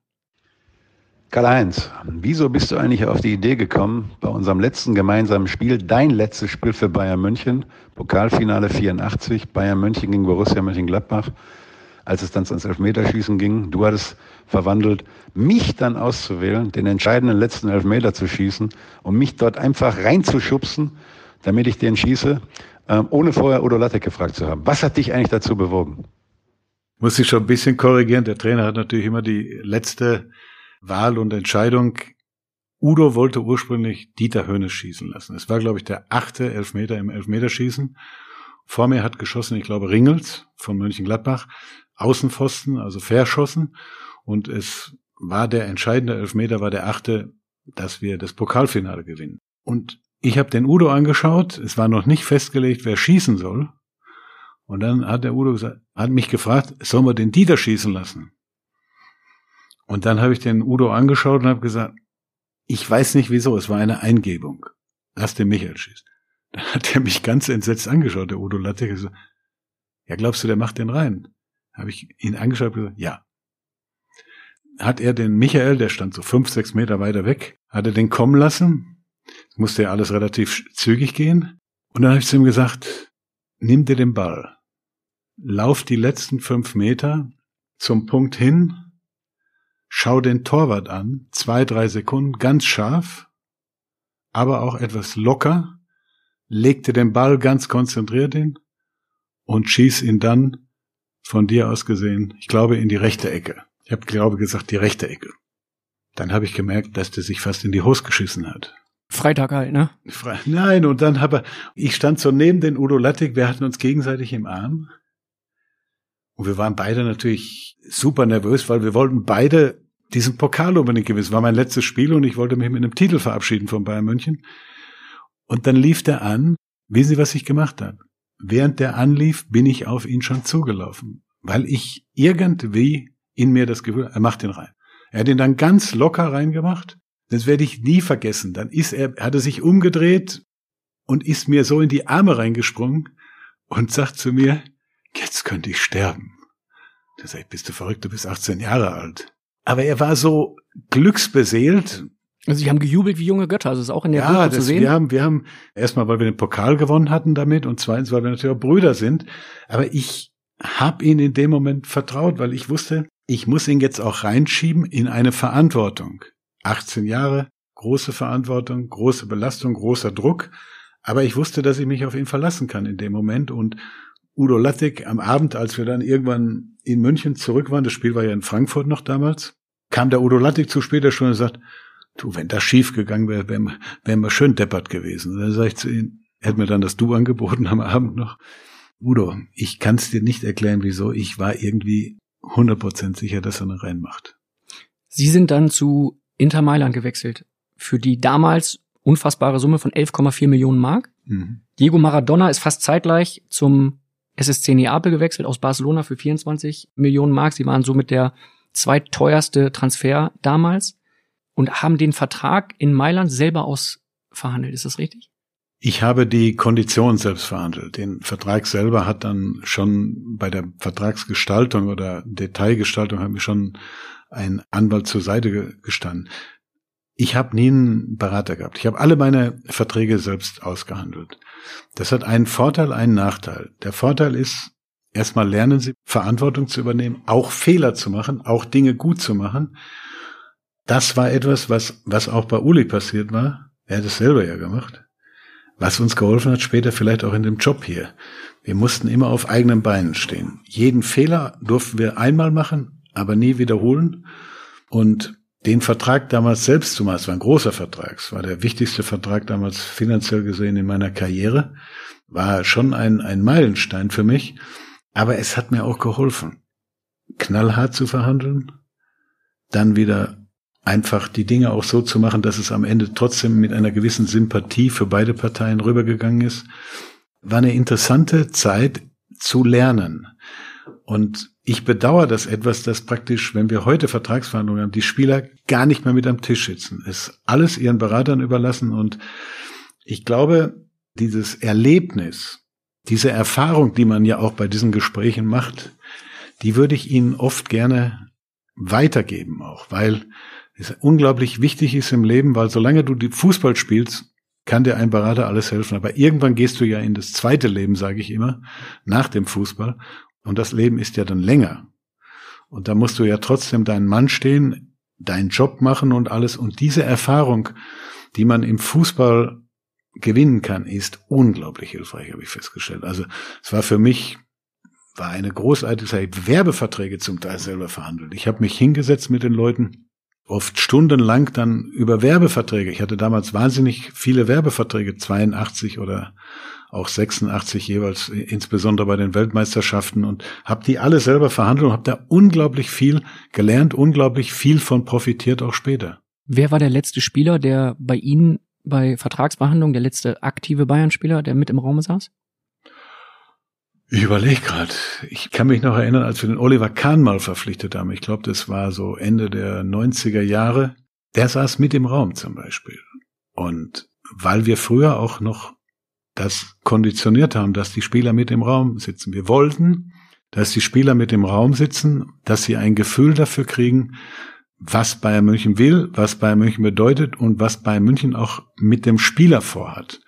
Karl-Heinz, wieso bist du eigentlich auf die Idee gekommen, bei unserem letzten gemeinsamen Spiel, dein letztes Spiel für Bayern München, Pokalfinale 84, Bayern München gegen Borussia Mönchengladbach, als es dann ans Elfmeterschießen ging, du hattest verwandelt, mich dann auszuwählen, den entscheidenden letzten Elfmeter zu schießen und mich dort einfach reinzuschubsen, damit ich den schieße, ähm, ohne vorher Udo Lattek gefragt zu haben. Was hat dich eigentlich dazu bewogen? Muss ich schon ein bisschen korrigieren. Der Trainer hat natürlich immer die letzte Wahl und Entscheidung. Udo wollte ursprünglich Dieter Hönes schießen lassen. Es war, glaube ich, der achte Elfmeter im Elfmeterschießen. Vor mir hat geschossen, ich glaube, Ringels von Mönchengladbach. Außenpfosten, also verschossen. Und es war der entscheidende Elfmeter, war der achte, dass wir das Pokalfinale gewinnen. Und ich habe den Udo angeschaut. Es war noch nicht festgelegt, wer schießen soll. Und dann hat der Udo gesagt, hat mich gefragt, sollen wir den Dieter schießen lassen? Und dann habe ich den Udo angeschaut und habe gesagt, ich weiß nicht wieso, es war eine Eingebung. Lass den Michael schießen. Dann hat er mich ganz entsetzt angeschaut, der Udo Latte, gesagt, ja, glaubst du, der macht den rein? Habe ich ihn angeschaut und gesagt, ja. Hat er den Michael, der stand so fünf, sechs Meter weiter weg, hat er den kommen lassen, musste ja alles relativ zügig gehen. Und dann habe ich zu ihm gesagt, nimm dir den Ball, lauf die letzten fünf Meter zum Punkt hin, schau den Torwart an, zwei, drei Sekunden, ganz scharf, aber auch etwas locker, legte den Ball ganz konzentriert hin und schieß ihn dann von dir aus gesehen, ich glaube, in die rechte Ecke. Ich habe, glaube gesagt, die rechte Ecke. Dann habe ich gemerkt, dass der sich fast in die Hose geschissen hat. Freitag halt, ne? Fre Nein, und dann habe ich stand so neben den Udo Lattek, wir hatten uns gegenseitig im Arm. Und wir waren beide natürlich super nervös, weil wir wollten beide diesen Pokal unbedingt gewinnen. Es war mein letztes Spiel und ich wollte mich mit einem Titel verabschieden von Bayern München. Und dann lief der an. Wissen Sie, was ich gemacht habe? Während der anlief, bin ich auf ihn schon zugelaufen, weil ich irgendwie in mir das Gefühl, er macht den rein. Er hat ihn dann ganz locker reingemacht. Das werde ich nie vergessen. Dann ist er, hat er sich umgedreht und ist mir so in die Arme reingesprungen und sagt zu mir, jetzt könnte ich sterben. Da sag ich, bist du verrückt, du bist 18 Jahre alt. Aber er war so glücksbeseelt. Also sie haben gejubelt wie junge Götter, also ist auch in der ja, das, zu sehen. Wir haben, wir haben erstmal, weil wir den Pokal gewonnen hatten damit und zweitens, weil wir natürlich auch Brüder sind. Aber ich habe ihn in dem Moment vertraut, weil ich wusste, ich muss ihn jetzt auch reinschieben in eine Verantwortung. 18 Jahre, große Verantwortung, große Belastung, großer Druck. Aber ich wusste, dass ich mich auf ihn verlassen kann in dem Moment und Udo Lattek am Abend, als wir dann irgendwann in München zurück waren, das Spiel war ja in Frankfurt noch damals, kam der Udo Lattek zu später Stunde und sagt, du, wenn das schief gegangen wäre, wären wir, wären wir schön deppert gewesen. Und dann sage ich zu ihm, er hat mir dann das Du angeboten am Abend noch. Udo, ich kann es dir nicht erklären, wieso. Ich war irgendwie 100% sicher, dass er eine reinmacht. Sie sind dann zu Inter Mailand gewechselt. Für die damals unfassbare Summe von 11,4 Millionen Mark. Mhm. Diego Maradona ist fast zeitgleich zum SSC Neapel gewechselt aus Barcelona für 24 Millionen Mark. Sie waren somit der zweitteuerste Transfer damals und haben den Vertrag in Mailand selber ausverhandelt. Ist das richtig? Ich habe die Kondition selbst verhandelt. Den Vertrag selber hat dann schon bei der Vertragsgestaltung oder Detailgestaltung hat mir schon ein Anwalt zur Seite gestanden. Ich habe nie einen Berater gehabt. Ich habe alle meine Verträge selbst ausgehandelt. Das hat einen Vorteil, einen Nachteil. Der Vorteil ist, erstmal lernen Sie Verantwortung zu übernehmen, auch Fehler zu machen, auch Dinge gut zu machen. Das war etwas, was, was auch bei Uli passiert war. Er hat es selber ja gemacht. Was uns geholfen hat, später vielleicht auch in dem Job hier. Wir mussten immer auf eigenen Beinen stehen. Jeden Fehler durften wir einmal machen, aber nie wiederholen. Und den Vertrag damals selbst zu machen, es war ein großer Vertrag, es war der wichtigste Vertrag damals finanziell gesehen in meiner Karriere, war schon ein, ein Meilenstein für mich, aber es hat mir auch geholfen, knallhart zu verhandeln, dann wieder einfach die Dinge auch so zu machen, dass es am Ende trotzdem mit einer gewissen Sympathie für beide Parteien rübergegangen ist, war eine interessante Zeit zu lernen. Und ich bedauere das etwas, dass praktisch, wenn wir heute Vertragsverhandlungen haben, die Spieler gar nicht mehr mit am Tisch sitzen. Es alles ihren Beratern überlassen. Und ich glaube, dieses Erlebnis, diese Erfahrung, die man ja auch bei diesen Gesprächen macht, die würde ich Ihnen oft gerne weitergeben auch, weil es unglaublich wichtig ist im Leben, weil solange du Fußball spielst, kann dir ein Berater alles helfen. Aber irgendwann gehst du ja in das zweite Leben, sage ich immer, nach dem Fußball. Und das Leben ist ja dann länger. Und da musst du ja trotzdem deinen Mann stehen, deinen Job machen und alles. Und diese Erfahrung, die man im Fußball gewinnen kann, ist unglaublich hilfreich, habe ich festgestellt. Also es war für mich war eine großartige Zeit. Werbeverträge zum Teil selber verhandelt. Ich habe mich hingesetzt mit den Leuten oft stundenlang dann über Werbeverträge. Ich hatte damals wahnsinnig viele Werbeverträge, 82 oder auch 86 jeweils, insbesondere bei den Weltmeisterschaften und habe die alle selber verhandelt und habe da unglaublich viel gelernt, unglaublich viel von profitiert auch später. Wer war der letzte Spieler, der bei Ihnen bei Vertragsverhandlungen, der letzte aktive Bayern-Spieler, der mit im Raum saß? Ich überlege gerade. Ich kann mich noch erinnern, als wir den Oliver Kahn mal verpflichtet haben. Ich glaube, das war so Ende der 90er Jahre. Der saß mit im Raum zum Beispiel. Und weil wir früher auch noch das konditioniert haben, dass die Spieler mit im Raum sitzen. Wir wollten, dass die Spieler mit im Raum sitzen, dass sie ein Gefühl dafür kriegen, was Bayern München will, was Bayern München bedeutet und was Bayern München auch mit dem Spieler vorhat.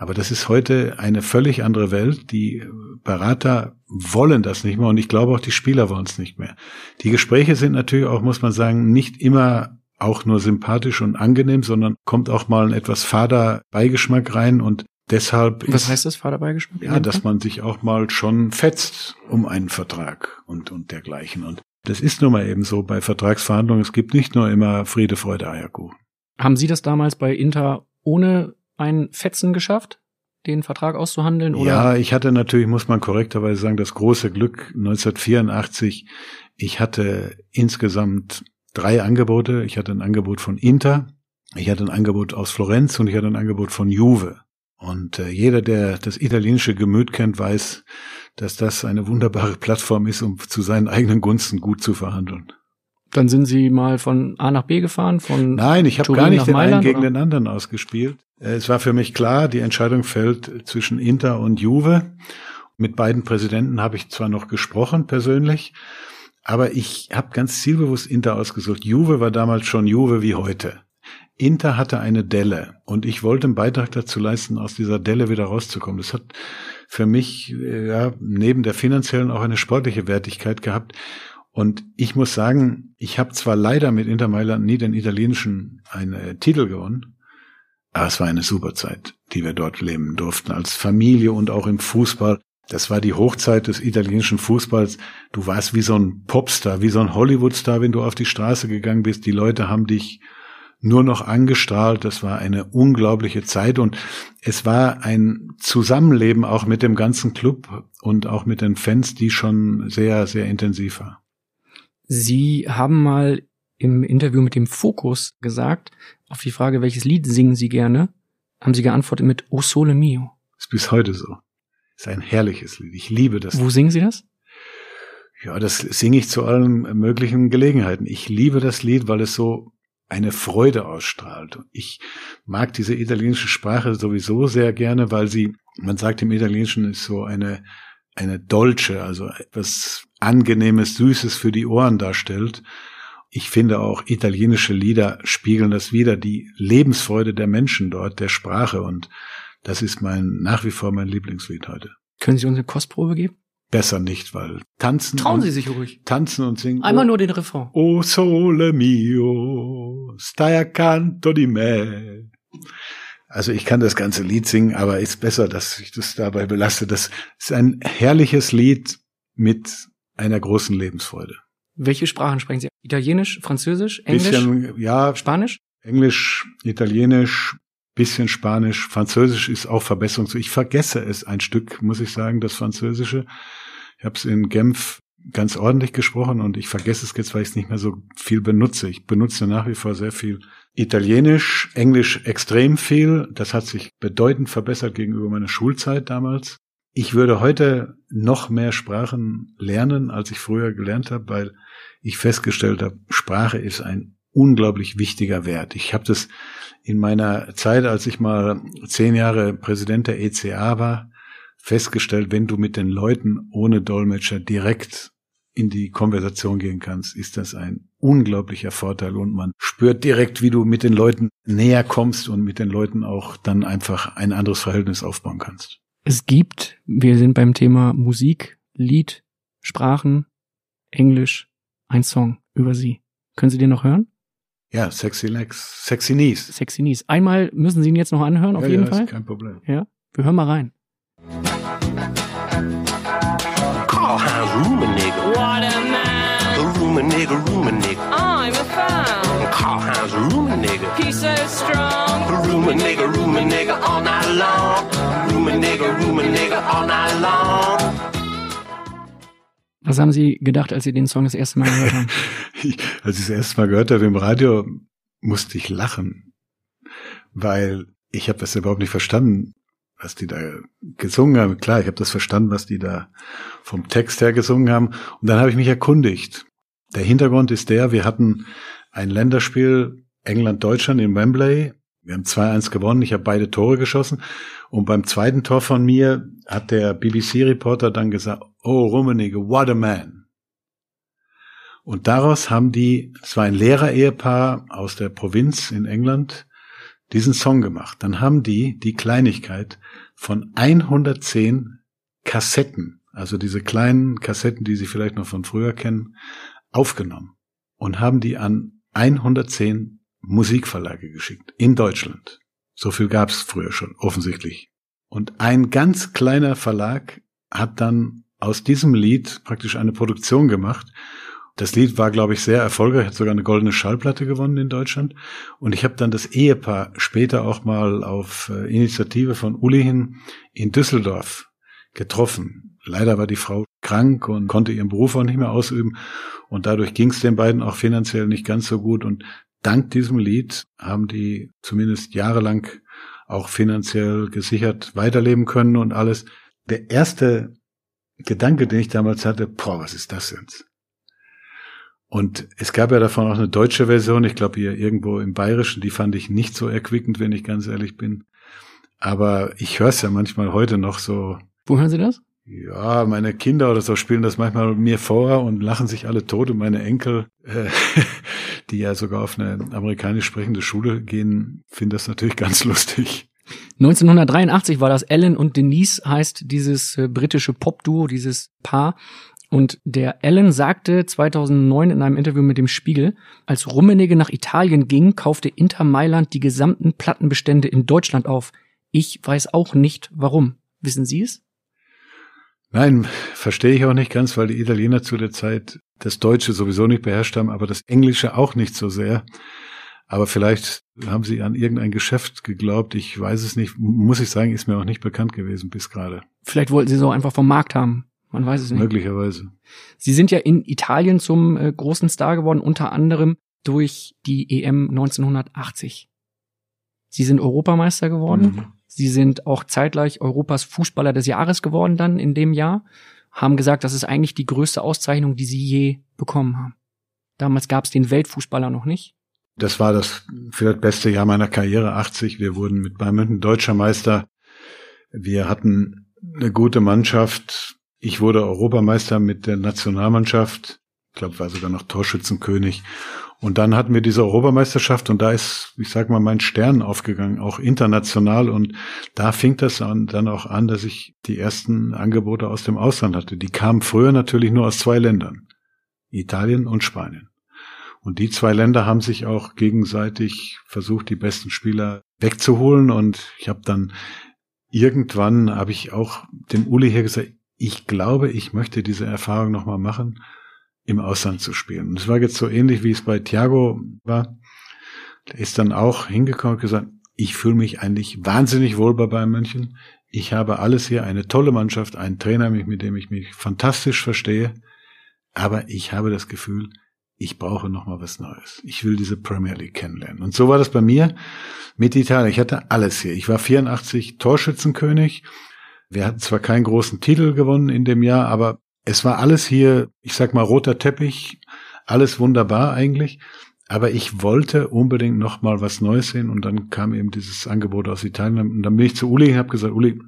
Aber das ist heute eine völlig andere Welt. Die Berater wollen das nicht mehr und ich glaube auch die Spieler wollen es nicht mehr. Die Gespräche sind natürlich auch, muss man sagen, nicht immer auch nur sympathisch und angenehm, sondern kommt auch mal ein etwas fader Beigeschmack rein und deshalb Was heißt das, Vaterbeigeschmack? Ja, dass man sich auch mal schon fetzt um einen Vertrag und, und dergleichen. Und das ist nun mal eben so bei Vertragsverhandlungen. Es gibt nicht nur immer Friede, Freude, Eierkuchen. Haben Sie das damals bei Inter ohne ein Fetzen geschafft, den Vertrag auszuhandeln? Oder? Ja, ich hatte natürlich, muss man korrekterweise sagen, das große Glück 1984. Ich hatte insgesamt drei Angebote. Ich hatte ein Angebot von Inter, ich hatte ein Angebot aus Florenz und ich hatte ein Angebot von Juve. Und äh, jeder, der das italienische Gemüt kennt, weiß, dass das eine wunderbare Plattform ist, um zu seinen eigenen Gunsten gut zu verhandeln. Dann sind Sie mal von A nach B gefahren? Von Nein, ich habe gar nicht den einen Mailand, gegen oder? den anderen ausgespielt. Äh, Es war für mich klar, die Entscheidung fällt zwischen Inter und Juve. Mit beiden Präsidenten habe ich zwar noch gesprochen persönlich, aber ich habe ganz zielbewusst Inter ausgesucht. Juve war damals schon Juve wie heute. Inter hatte eine Delle und ich wollte einen Beitrag dazu leisten, aus dieser Delle wieder rauszukommen. Das hat für mich äh, ja, neben der finanziellen auch eine sportliche Wertigkeit gehabt. Und ich muss sagen, ich habe zwar leider mit Inter Mailand nie den italienischen einen äh, Titel gewonnen, aber es war eine super Zeit, die wir dort leben durften, als Familie und auch im Fußball. Das war die Hochzeit des italienischen Fußballs. Du warst wie so ein Popstar, wie so ein Hollywoodstar, wenn du auf die Straße gegangen bist. Die Leute haben dich nur noch angestrahlt. Das war eine unglaubliche Zeit und es war ein Zusammenleben auch mit dem ganzen Club und auch mit den Fans, die schon sehr, sehr intensiv war. Sie haben mal im Interview mit dem Fokus gesagt, auf die Frage, welches Lied singen Sie gerne, haben Sie geantwortet mit O Sole Mio. Ist bis heute so. Ist ein herrliches Lied. Ich liebe das. Wo singen Sie das? Ja, das singe ich zu allen möglichen Gelegenheiten. Ich liebe das Lied, weil es so eine Freude ausstrahlt. Ich mag diese italienische Sprache sowieso sehr gerne, weil sie, man sagt im Italienischen, ist so eine, eine Dolce, also etwas Angenehmes, Süßes für die Ohren darstellt. Ich finde auch italienische Lieder spiegeln das wieder, die Lebensfreude der Menschen dort, der Sprache und das ist mein, nach wie vor mein Lieblingslied heute. Können Sie uns eine Kostprobe geben? Besser nicht, weil tanzen. Trauen und, Sie sich ruhig. Tanzen und singen. Einmal oh, nur den Refrain. Oh sole mio, stai accanto di me. Also ich kann das ganze Lied singen, aber ist besser, dass ich das dabei belasse. Das ist ein herrliches Lied mit einer großen Lebensfreude. Welche Sprachen sprechen Sie? Italienisch, Französisch, Englisch, Bisschen, ja, Spanisch? Englisch, Italienisch, bisschen Spanisch, Französisch ist auch Verbesserung. Ich vergesse es ein Stück, muss ich sagen, das Französische. Ich habe es in Genf ganz ordentlich gesprochen und ich vergesse es jetzt, weil ich es nicht mehr so viel benutze. Ich benutze nach wie vor sehr viel Italienisch, Englisch extrem viel. Das hat sich bedeutend verbessert gegenüber meiner Schulzeit damals. Ich würde heute noch mehr Sprachen lernen, als ich früher gelernt habe, weil ich festgestellt habe, Sprache ist ein unglaublich wichtiger Wert. Ich habe das in meiner Zeit, als ich mal zehn Jahre Präsident der ECA war, festgestellt, wenn du mit den Leuten ohne Dolmetscher direkt in die Konversation gehen kannst, ist das ein unglaublicher Vorteil und man spürt direkt, wie du mit den Leuten näher kommst und mit den Leuten auch dann einfach ein anderes Verhältnis aufbauen kannst. Es gibt, wir sind beim Thema Musik, Lied, Sprachen, Englisch, ein Song über Sie. Können Sie den noch hören? Ja, Sexy Legs, Sexy Knees. Sexy Knees. Einmal müssen Sie ihn jetzt noch anhören, auf ja, jeden ja, Fall. Ist kein Problem. Ja, wir hören mal rein. Karl-Heinz Rummenigge. What a man. The Rummenigge, Rummenigge. I'm a fan. Karl-Heinz Rummenigge. He says strong. Rummenigge, Rummenigge all night long. Rummenigge, Rummenigge all night long. Was haben Sie gedacht, als Sie den Song das erste Mal gehört haben? als ich das erste Mal gehört habe im Radio, musste ich lachen, weil ich habe das überhaupt nicht verstanden, was die da gesungen haben. Klar, ich habe das verstanden, was die da vom Text her gesungen haben. Und dann habe ich mich erkundigt. Der Hintergrund ist der, wir hatten ein Länderspiel England-Deutschland in Wembley. Wir haben 2-1 gewonnen. Ich habe beide Tore geschossen. Und beim zweiten Tor von mir hat der BBC-Reporter dann gesagt, oh Rummenigge, what a man. Und daraus haben die, es war ein Lehrer-Ehepaar aus der Provinz in England, diesen Song gemacht. Dann haben die die Kleinigkeit von 110 Kassetten, also diese kleinen Kassetten, die Sie vielleicht noch von früher kennen, aufgenommen und haben die an 110 Musikverlage geschickt in Deutschland. So viel gab es früher schon, offensichtlich. Und ein ganz kleiner Verlag hat dann aus diesem Lied praktisch eine Produktion gemacht das Lied war, glaube ich, sehr erfolgreich, hat sogar eine goldene Schallplatte gewonnen in Deutschland. Und ich habe dann das Ehepaar später auch mal auf äh, Initiative von Uli hin in Düsseldorf getroffen. Leider war die Frau krank und konnte ihren Beruf auch nicht mehr ausüben. Und dadurch ging es den beiden auch finanziell nicht ganz so gut. Und dank diesem Lied haben die zumindest jahrelang auch finanziell gesichert weiterleben können und alles. Der erste Gedanke, den ich damals hatte, boah, was ist das jetzt? Und es gab ja davon auch eine deutsche Version, ich glaube hier irgendwo im Bayerischen, die fand ich nicht so erquickend, wenn ich ganz ehrlich bin. Aber ich höre es ja manchmal heute noch so. Wo hören Sie das? Ja, meine Kinder oder so spielen das manchmal mir vor und lachen sich alle tot und meine Enkel, äh, die ja sogar auf eine amerikanisch sprechende Schule gehen, finden das natürlich ganz lustig. 1983 war das Ellen und Denise heißt dieses äh, britische Popduo, dieses Paar. Und der Allen sagte 2009 in einem Interview mit dem Spiegel, als Rummenigge nach Italien ging, kaufte Inter Mailand die gesamten Plattenbestände in Deutschland auf. Ich weiß auch nicht warum. Wissen Sie es? Nein, verstehe ich auch nicht ganz, weil die Italiener zu der Zeit das Deutsche sowieso nicht beherrscht haben, aber das Englische auch nicht so sehr. Aber vielleicht haben sie an irgendein Geschäft geglaubt. Ich weiß es nicht. Muss ich sagen, ist mir auch nicht bekannt gewesen bis gerade. Vielleicht wollten sie so einfach vom Markt haben. Man weiß es nicht. Möglicherweise. Sie sind ja in Italien zum äh, großen Star geworden, unter anderem durch die EM 1980. Sie sind Europameister geworden. Mhm. Sie sind auch zeitgleich Europas Fußballer des Jahres geworden dann in dem Jahr. Haben gesagt, das ist eigentlich die größte Auszeichnung, die sie je bekommen haben. Damals gab es den Weltfußballer noch nicht. Das war das vielleicht beste Jahr meiner Karriere, 80. Wir wurden mit Bayern München deutscher Meister. Wir hatten eine gute Mannschaft. Ich wurde Europameister mit der Nationalmannschaft. Ich glaube, war sogar noch Torschützenkönig. Und dann hatten wir diese Europameisterschaft und da ist, ich sag mal, mein Stern aufgegangen, auch international. Und da fing das dann auch an, dass ich die ersten Angebote aus dem Ausland hatte. Die kamen früher natürlich nur aus zwei Ländern. Italien und Spanien. Und die zwei Länder haben sich auch gegenseitig versucht, die besten Spieler wegzuholen. Und ich habe dann irgendwann, habe ich auch dem Uli hier gesagt, ich glaube, ich möchte diese Erfahrung nochmal machen, im Ausland zu spielen. Und es war jetzt so ähnlich, wie es bei Thiago war. Der ist dann auch hingekommen und gesagt, ich fühle mich eigentlich wahnsinnig wohl bei Bayern München. Ich habe alles hier, eine tolle Mannschaft, einen Trainer, mit dem ich mich fantastisch verstehe. Aber ich habe das Gefühl, ich brauche noch mal was Neues. Ich will diese Premier League kennenlernen. Und so war das bei mir mit Italien. Ich hatte alles hier. Ich war 84 Torschützenkönig. Wir hatten zwar keinen großen Titel gewonnen in dem Jahr, aber es war alles hier, ich sag mal, roter Teppich, alles wunderbar eigentlich. Aber ich wollte unbedingt noch mal was Neues sehen und dann kam eben dieses Angebot aus Italien und dann bin ich zu Uli und habe gesagt, Uli,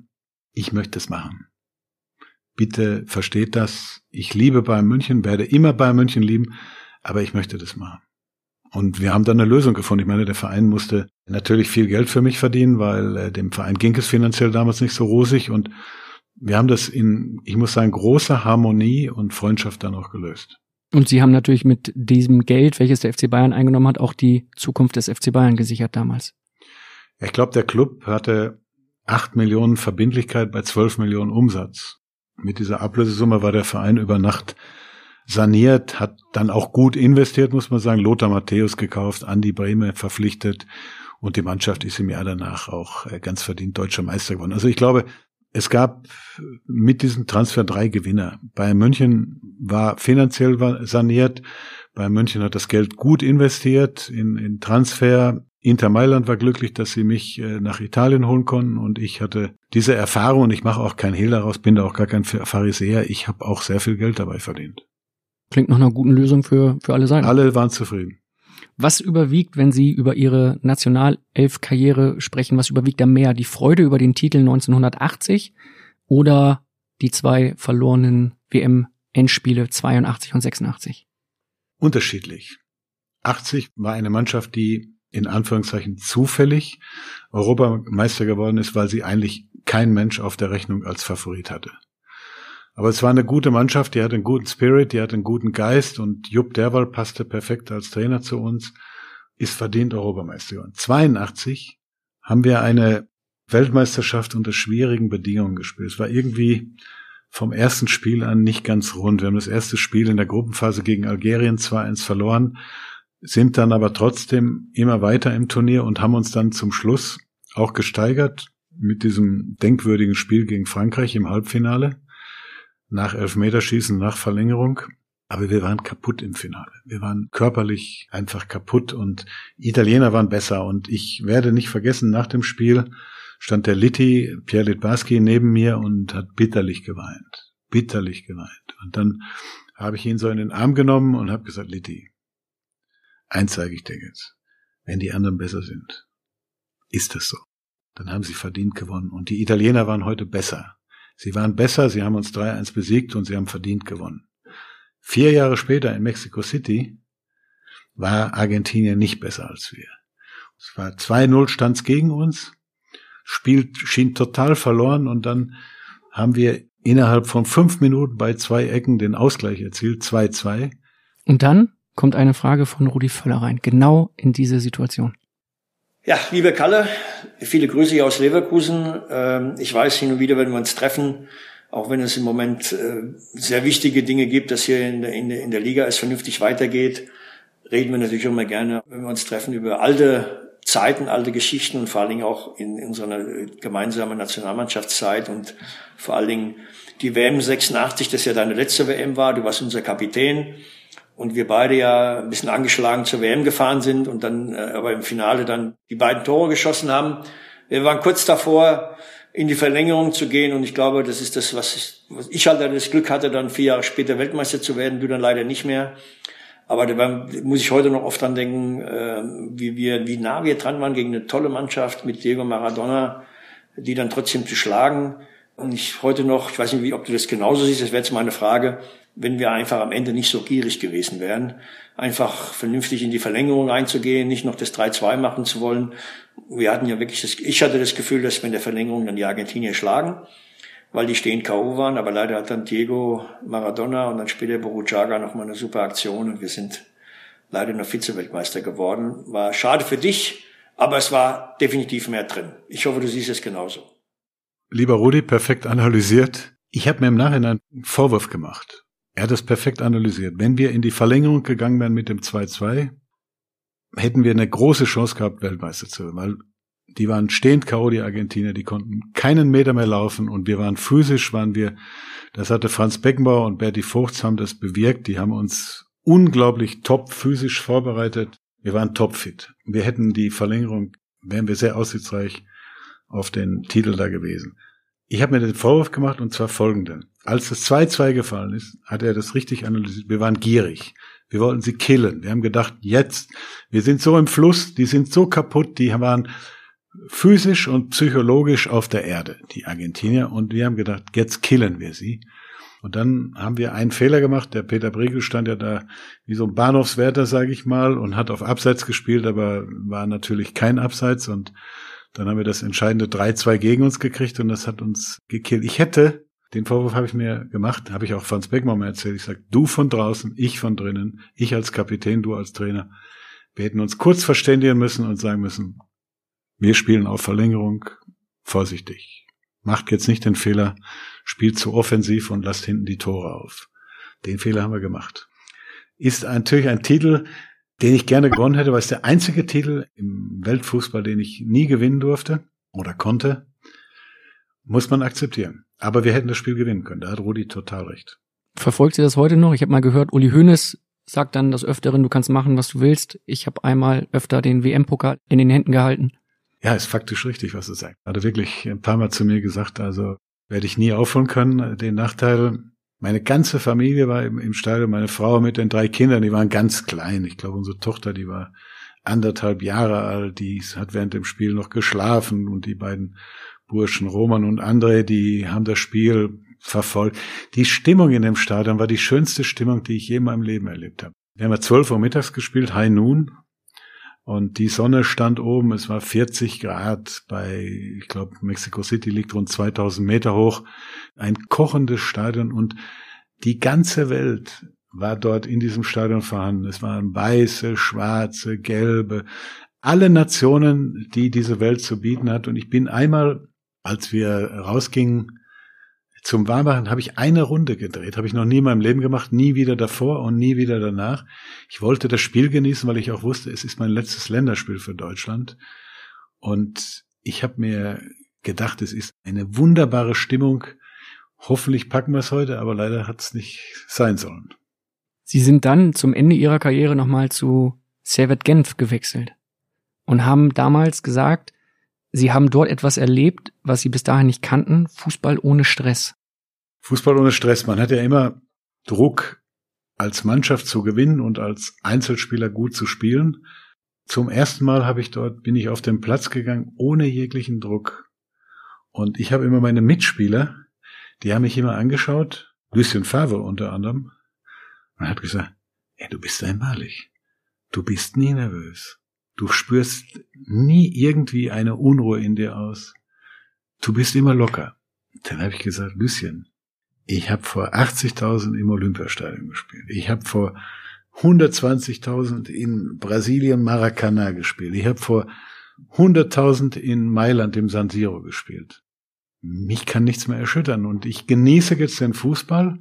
ich möchte es machen. Bitte versteht das. Ich liebe Bayern München, werde immer Bayern München lieben, aber ich möchte das machen. Und wir haben dann eine Lösung gefunden. Ich meine, der Verein musste natürlich viel Geld für mich verdienen, weil äh, dem Verein ging es finanziell damals nicht so rosig. Und wir haben das in, ich muss sagen, großer Harmonie und Freundschaft dann auch gelöst. Und Sie haben natürlich mit diesem Geld, welches der FC Bayern eingenommen hat, auch die Zukunft des FC Bayern gesichert damals. Ich glaube, der Club hatte acht Millionen Verbindlichkeit bei zwölf Millionen Umsatz. Mit dieser Ablösesumme war der Verein über Nacht saniert, hat dann auch gut investiert, muss man sagen. Lothar Matthäus gekauft, Andi Brehme verpflichtet und die Mannschaft ist im Jahr danach auch äh, ganz verdient deutscher Meister geworden. Also ich glaube, es gab mit diesem Transfer drei Gewinner. Bayern München war finanziell saniert. Bayern München hat das Geld gut investiert in, in Transfer. Inter Mailand war glücklich, dass sie mich äh, nach Italien holen konnten und ich hatte diese Erfahrung und ich mache auch kein Hehl daraus, bin da auch gar kein Pharisäer. Ich habe auch sehr viel Geld dabei verdient. Klingt nach einer guten Lösung für, für alle Seiten. Alle waren zufrieden. Was überwiegt, wenn Sie über Ihre Nationalelf-Karriere sprechen? Was überwiegt da mehr? Die Freude über den Titel 1980 oder die zwei verlorenen WM-Endspiele 82 und 86? Unterschiedlich. 80 war eine Mannschaft, die in Anführungszeichen zufällig Europameister geworden ist, weil sie eigentlich kein Mensch auf der Rechnung als Favorit hatte. Aber es war eine gute Mannschaft, die hat einen guten Spirit, die hat einen guten Geist und Jupp Derwal passte perfekt als Trainer zu uns, ist verdient Europameister geworden. 82 haben wir eine Weltmeisterschaft unter schwierigen Bedingungen gespielt. Es war irgendwie vom ersten Spiel an nicht ganz rund. Wir haben das erste Spiel in der Gruppenphase gegen Algerien 2-1 verloren, sind dann aber trotzdem immer weiter im Turnier und haben uns dann zum Schluss auch gesteigert mit diesem denkwürdigen Spiel gegen Frankreich im Halbfinale nach Elfmeterschießen, nach Verlängerung. Aber wir waren kaputt im Finale. Wir waren körperlich einfach kaputt und Italiener waren besser. Und ich werde nicht vergessen, nach dem Spiel stand der Litti, Pierre Litbarski, neben mir und hat bitterlich geweint. Bitterlich geweint. Und dann habe ich ihn so in den Arm genommen und habe gesagt, Litti, eins sage ich dir jetzt. Wenn die anderen besser sind, ist das so. Dann haben sie verdient gewonnen. Und die Italiener waren heute besser. Sie waren besser, sie haben uns 3-1 besiegt und sie haben verdient gewonnen. Vier Jahre später in Mexico City war Argentinien nicht besser als wir. Es war 2-0 stands gegen uns, Spiel schien total verloren und dann haben wir innerhalb von fünf Minuten bei zwei Ecken den Ausgleich erzielt, 2-2. Und dann kommt eine Frage von Rudi Völler rein, genau in diese Situation. Ja, liebe Kalle, viele Grüße hier aus Leverkusen. Ähm, ich weiß, hin und wieder, wenn wir uns treffen, auch wenn es im Moment äh, sehr wichtige Dinge gibt, dass hier in der, in der, in Liga es vernünftig weitergeht, reden wir natürlich immer gerne, wenn wir uns treffen, über alte Zeiten, alte Geschichten und vor allen Dingen auch in unserer gemeinsamen Nationalmannschaftszeit und vor allen Dingen die WM 86, das ja deine letzte WM war. Du warst unser Kapitän und wir beide ja ein bisschen angeschlagen zur WM gefahren sind und dann äh, aber im Finale dann die beiden Tore geschossen haben. Wir waren kurz davor, in die Verlängerung zu gehen und ich glaube, das ist das, was ich, was ich halt das Glück hatte, dann vier Jahre später Weltmeister zu werden, du dann leider nicht mehr. Aber da muss ich heute noch oft dran denken, äh, wie wir, wie nah wir dran waren gegen eine tolle Mannschaft mit Diego Maradona, die dann trotzdem zu schlagen. Und ich heute noch, ich weiß nicht, wie, ob du das genauso siehst, das wäre jetzt meine Frage, wenn wir einfach am Ende nicht so gierig gewesen wären, einfach vernünftig in die Verlängerung einzugehen, nicht noch das 3-2 machen zu wollen. Wir hatten ja wirklich das, ich hatte das Gefühl, dass wir in der Verlängerung dann die Argentinier schlagen, weil die stehen K.O. waren, aber leider hat dann Diego Maradona und dann später Boruchaga nochmal eine super Aktion und wir sind leider noch Vize-Weltmeister geworden. War schade für dich, aber es war definitiv mehr drin. Ich hoffe, du siehst es genauso. Lieber Rudi, perfekt analysiert. Ich habe mir im Nachhinein einen Vorwurf gemacht. Er hat es perfekt analysiert. Wenn wir in die Verlängerung gegangen wären mit dem 2-2, hätten wir eine große Chance gehabt, Weltmeister zu werden, weil die waren stehend K.O., die Argentinier, die konnten keinen Meter mehr laufen und wir waren physisch, waren wir, das hatte Franz Beckenbauer und Berti Vogts haben das bewirkt, die haben uns unglaublich top physisch vorbereitet. Wir waren topfit. Wir hätten die Verlängerung, wären wir sehr aussichtsreich auf den Titel da gewesen. Ich habe mir den Vorwurf gemacht und zwar folgenden. Als das 2-2 gefallen ist, hat er das richtig analysiert. Wir waren gierig. Wir wollten sie killen. Wir haben gedacht, jetzt, wir sind so im Fluss, die sind so kaputt, die waren physisch und psychologisch auf der Erde, die Argentinier. Und wir haben gedacht, jetzt killen wir sie. Und dann haben wir einen Fehler gemacht. Der Peter Bregel stand ja da wie so ein Bahnhofswärter, sage ich mal, und hat auf Abseits gespielt, aber war natürlich kein Abseits. Und dann haben wir das entscheidende 3-2 gegen uns gekriegt und das hat uns gekillt. Ich hätte, den Vorwurf habe ich mir gemacht, habe ich auch Franz Beckmann mal erzählt. Ich sage, du von draußen, ich von drinnen, ich als Kapitän, du als Trainer. Wir hätten uns kurz verständigen müssen und sagen müssen, wir spielen auf Verlängerung, vorsichtig. Macht jetzt nicht den Fehler, spielt zu offensiv und lasst hinten die Tore auf. Den Fehler haben wir gemacht. Ist natürlich ein Titel, den ich gerne gewonnen hätte, weil es der einzige Titel im Weltfußball, den ich nie gewinnen durfte oder konnte. Muss man akzeptieren. Aber wir hätten das Spiel gewinnen können. Da hat Rudi total recht. Verfolgt ihr das heute noch? Ich habe mal gehört, Uli Hoeneß sagt dann das Öfteren, du kannst machen, was du willst. Ich habe einmal öfter den WM-Pokal in den Händen gehalten. Ja, ist faktisch richtig, was du sagst. Hat er wirklich ein paar Mal zu mir gesagt, also werde ich nie aufholen können. Den Nachteil, meine ganze Familie war im, im Stadion, meine Frau mit den drei Kindern, die waren ganz klein. Ich glaube, unsere Tochter, die war anderthalb Jahre alt, die hat während dem Spiel noch geschlafen und die beiden Burschen Roman und André, die haben das Spiel verfolgt. Die Stimmung in dem Stadion war die schönste Stimmung, die ich je in meinem Leben erlebt habe. Wir haben ja 12 Uhr mittags gespielt, High Noon. Und die Sonne stand oben, es war 40 Grad bei, ich glaube, Mexico City liegt rund 2000 Meter hoch. Ein kochendes Stadion und die ganze Welt war dort in diesem Stadion vorhanden. Es waren weiße, schwarze, gelbe, alle Nationen, die diese Welt zu bieten hat. Und ich bin einmal, als wir rausgingen, zum Warmmachen habe ich eine Runde gedreht, habe ich noch nie in meinem Leben gemacht, nie wieder davor und nie wieder danach. Ich wollte das Spiel genießen, weil ich auch wusste, es ist mein letztes Länderspiel für Deutschland. Und ich habe mir gedacht, es ist eine wunderbare Stimmung. Hoffentlich packen wir es heute, aber leider hat es nicht sein sollen. Sie sind dann zum Ende Ihrer Karriere nochmal zu Servet Genf gewechselt und haben damals gesagt, Sie haben dort etwas erlebt, was Sie bis dahin nicht kannten, Fußball ohne Stress. Fußball ohne Stress. Man hat ja immer Druck, als Mannschaft zu gewinnen und als Einzelspieler gut zu spielen. Zum ersten Mal habe ich dort, bin ich auf den Platz gegangen, ohne jeglichen Druck. Und ich habe immer meine Mitspieler, die haben mich immer angeschaut, Lucien Favre unter anderem, und hat gesagt, ey, du bist einmalig. Du bist nie nervös. Du spürst nie irgendwie eine Unruhe in dir aus. Du bist immer locker. Dann habe ich gesagt, Lucien, ich habe vor 80.000 im Olympiastadion gespielt. Ich habe vor 120.000 in Brasilien Maracanã gespielt. Ich habe vor 100.000 in Mailand im San Siro gespielt. Mich kann nichts mehr erschüttern und ich genieße jetzt den Fußball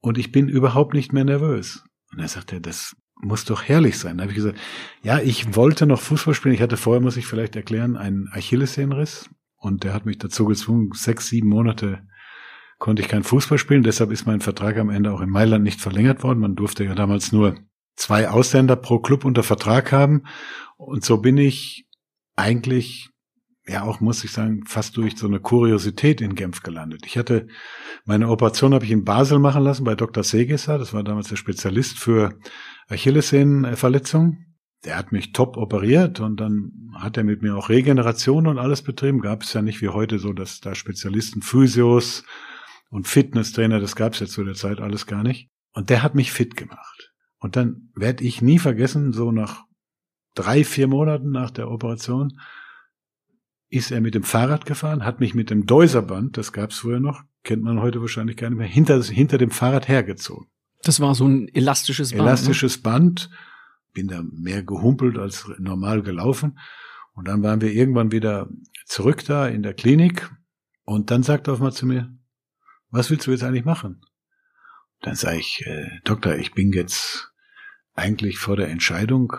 und ich bin überhaupt nicht mehr nervös. Und er sagte, das muss doch herrlich sein. Da habe ich gesagt, ja, ich wollte noch Fußball spielen. Ich hatte vorher, muss ich vielleicht erklären, einen Achillessehnenriss. Und der hat mich dazu gezwungen, sechs, sieben Monate konnte ich kein Fußball spielen. Deshalb ist mein Vertrag am Ende auch in Mailand nicht verlängert worden. Man durfte ja damals nur zwei Ausländer pro Club unter Vertrag haben. Und so bin ich eigentlich ja auch, muss ich sagen, fast durch so eine Kuriosität in Genf gelandet. Ich hatte, meine Operation habe ich in Basel machen lassen bei Dr. Segesser, das war damals der Spezialist für Achillessehnenverletzungen. Der hat mich top operiert und dann hat er mit mir auch Regeneration und alles betrieben. Gab es ja nicht wie heute so, dass da Spezialisten, Physios und Fitnesstrainer, das gab es ja zu der Zeit alles gar nicht. Und der hat mich fit gemacht. Und dann werde ich nie vergessen, so nach drei, vier Monaten nach der Operation, ist er mit dem Fahrrad gefahren, hat mich mit dem Deuserband, das gab's früher noch, kennt man heute wahrscheinlich gar nicht mehr, hinter, hinter dem Fahrrad hergezogen. Das war so ein elastisches Band. Ne? Elastisches ne? Band. Bin da mehr gehumpelt als normal gelaufen. Und dann waren wir irgendwann wieder zurück da in der Klinik. Und dann sagt er auf mal zu mir, was willst du jetzt eigentlich machen? Dann sage ich, äh, Doktor, ich bin jetzt eigentlich vor der Entscheidung,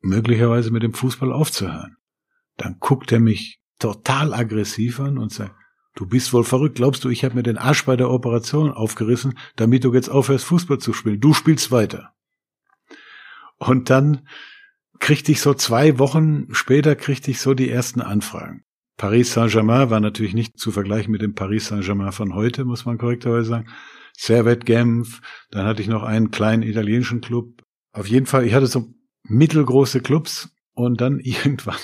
möglicherweise mit dem Fußball aufzuhören. Dann guckt er mich total aggressiv an und sagt, du bist wohl verrückt, glaubst du, ich habe mir den Arsch bei der Operation aufgerissen, damit du jetzt aufhörst, Fußball zu spielen. Du spielst weiter. Und dann kriegte ich so zwei Wochen später kriegte ich so die ersten Anfragen. Paris Saint-Germain war natürlich nicht zu vergleichen mit dem Paris Saint-Germain von heute, muss man korrekterweise sagen. Servet Genf, dann hatte ich noch einen kleinen italienischen Club. Auf jeden Fall, ich hatte so mittelgroße Clubs und dann irgendwann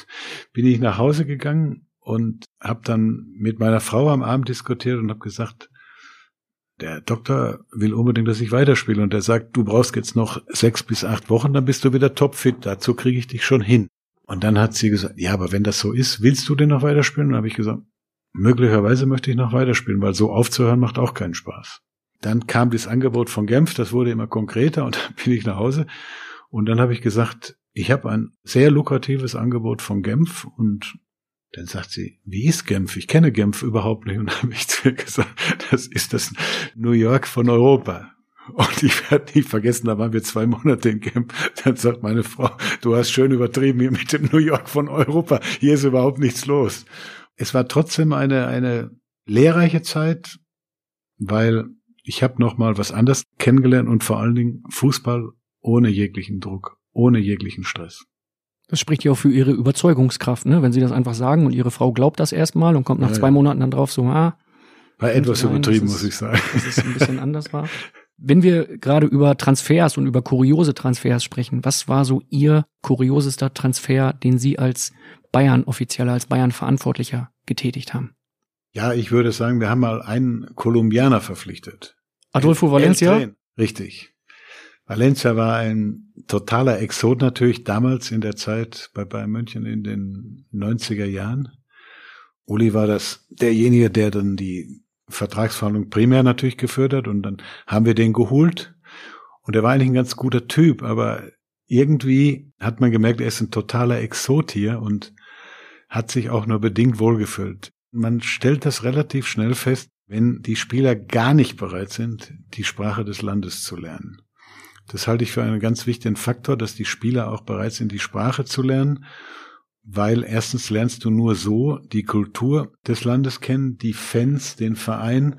bin ich nach Hause gegangen und habe dann mit meiner Frau am Abend diskutiert und habe gesagt, der Doktor will unbedingt, dass ich weiterspiele und er sagt, du brauchst jetzt noch sechs bis acht Wochen, dann bist du wieder topfit, dazu kriege ich dich schon hin. Und dann hat sie gesagt, ja, aber wenn das so ist, willst du denn noch weiterspielen? Und dann habe ich gesagt, möglicherweise möchte ich noch weiterspielen, weil so aufzuhören macht auch keinen Spaß. Dann kam das Angebot von Genf, das wurde immer konkreter und dann bin ich nach Hause und dann habe ich gesagt, ich habe ein sehr lukratives Angebot von Genf und Dann sagt sie, wie ist Genf? Ich kenne Genf überhaupt nicht. Und dann habe ich zu ihr gesagt, das ist das New York von Europa. Und ich werde nicht vergessen, da waren wir zwei Monate in Genf. Dann sagt meine Frau, du hast schön übertrieben hier mit dem New York von Europa. Hier ist überhaupt nichts los. Es war trotzdem eine, eine lehrreiche Zeit, weil ich habe noch mal was anderes kennengelernt und vor allen Dingen Fußball ohne jeglichen Druck, ohne jeglichen Stress. Das spricht ja auch für ihre Überzeugungskraft, ne? Wenn sie das einfach sagen und ihre Frau glaubt das erstmal und kommt nach ja, zwei Monaten dann drauf so, ah. War etwas übertrieben, muss ich sagen. Dass es ein bisschen anders war. Wenn wir gerade über Transfers und über kuriose Transfers sprechen, was war so Ihr kuriosester Transfer, den Sie als Bayern-Offizieller, als Bayern-Verantwortlicher getätigt haben? Ja, ich würde sagen, wir haben mal einen Kolumbianer verpflichtet. Adolfo Valencia? Richtig. Valencia war ein totaler Exot natürlich damals in der Zeit bei Bayern München in den 90er Jahren. Uli war das derjenige, der dann die Vertragsverhandlung primär natürlich geführt hat und dann haben wir den geholt und er war eigentlich ein ganz guter Typ, aber irgendwie hat man gemerkt, er ist ein totaler Exot hier und hat sich auch nur bedingt wohlgefühlt. Man stellt das relativ schnell fest, wenn die Spieler gar nicht bereit sind, die Sprache des Landes zu lernen. Das halte ich für einen ganz wichtigen Faktor, dass die Spieler auch bereit sind, die Sprache zu lernen, weil erstens lernst du nur so die Kultur des Landes kennen, die Fans, den Verein,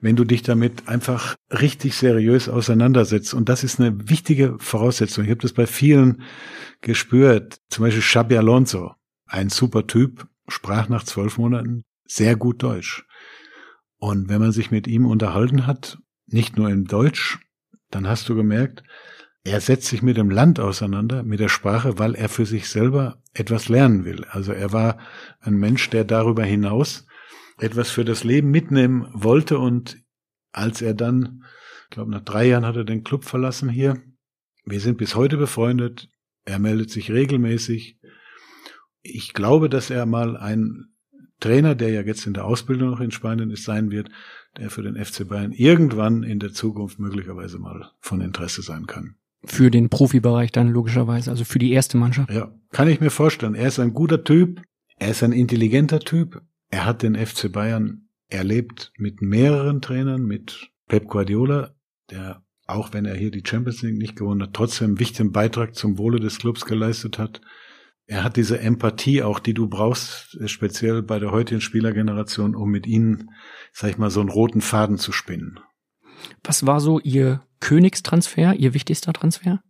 wenn du dich damit einfach richtig seriös auseinandersetzt. Und das ist eine wichtige Voraussetzung. Ich habe das bei vielen gespürt. Zum Beispiel Xabi Alonso, ein super Typ, sprach nach zwölf Monaten sehr gut Deutsch. Und wenn man sich mit ihm unterhalten hat, nicht nur in Deutsch, dann hast du gemerkt, er setzt sich mit dem Land auseinander, mit der Sprache, weil er für sich selber etwas lernen will. Also er war ein Mensch, der darüber hinaus etwas für das Leben mitnehmen wollte und als er dann, ich glaube nach drei Jahren hat er den Club verlassen hier. Wir sind bis heute befreundet. Er meldet sich regelmäßig. Ich glaube, dass er mal ein Trainer, der ja jetzt in der Ausbildung noch in Spanien ist, sein wird, der für den FC Bayern irgendwann in der Zukunft möglicherweise mal von Interesse sein kann. Für den Profibereich dann logischerweise, also für die erste Mannschaft. Ja, kann ich mir vorstellen. Er ist ein guter Typ, er ist ein intelligenter Typ. Er hat den FC Bayern erlebt mit mehreren Trainern, mit Pep Guardiola, der auch wenn er hier die Champions League nicht gewonnen hat, trotzdem einen wichtigen Beitrag zum Wohle des Clubs geleistet hat. Er hat diese Empathie auch, die du brauchst, speziell bei der heutigen Spielergeneration, um mit ihnen sag ich mal, so einen roten Faden zu spinnen. Was war so Ihr Königstransfer, Ihr wichtigster Transfer?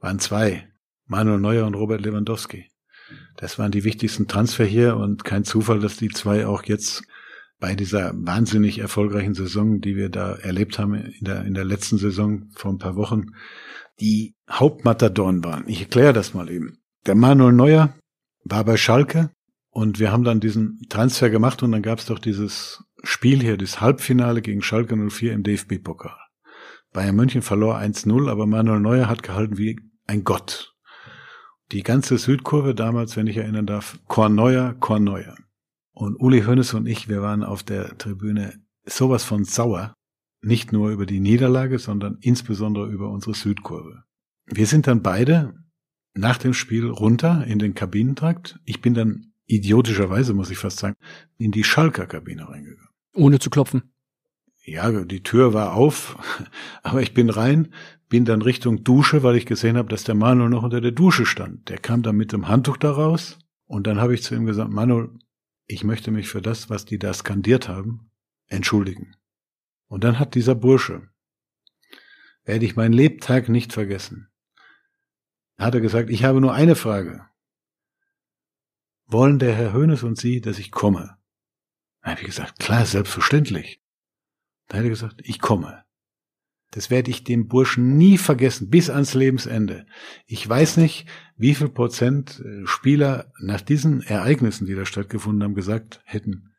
Waren zwei. Manuel Neuer und Robert Lewandowski. Das waren die wichtigsten Transfer hier und kein Zufall, dass die zwei auch jetzt bei dieser wahnsinnig erfolgreichen Saison, die wir da erlebt haben in der, in der letzten Saison vor ein paar Wochen, die Hauptmatadoren waren. Ich erkläre das mal eben. Der Manuel Neuer war bei Schalke und wir haben dann diesen Transfer gemacht und dann gab es doch dieses Spiel hier, das Halbfinale gegen Schalke 04 im DFB-Pokal. Bayern München verlor 1-0, aber Manuel Neuer hat gehalten wie ein Gott. Die ganze Südkurve damals, wenn ich erinnern darf, Korn Neuer, Korn Neuer. Und Uli Hoeneß und ich, wir waren auf der Tribüne sowas von sauer. Nicht nur über die Niederlage, sondern insbesondere über unsere Südkurve. Wir sind dann beide nach dem Spiel runter in den Kabinentrakt. Ich bin dann idiotischerweise, muss ich fast sagen, in die Schalker Kabine reingegangen. Ohne zu klopfen. Ja, die Tür war auf, aber ich bin rein, bin dann Richtung Dusche, weil ich gesehen habe, dass der Manuel noch unter der Dusche stand. Der kam dann mit dem Handtuch da raus und dann habe ich zu ihm gesagt, Manuel, ich möchte mich für das, was die da skandiert haben, entschuldigen. Und dann hat dieser Bursche, werde ich meinen Lebtag nicht vergessen, hat er gesagt, ich habe nur eine Frage. Wollen der Herr Hönes und Sie, dass ich komme? Da habe ich gesagt, klar, selbstverständlich. Da hat er gesagt, ich komme. Das werde ich dem Burschen nie vergessen, bis ans Lebensende. Ich weiß nicht, wie viel Prozent äh, Spieler nach diesen Ereignissen, die da stattgefunden haben, gesagt hätten,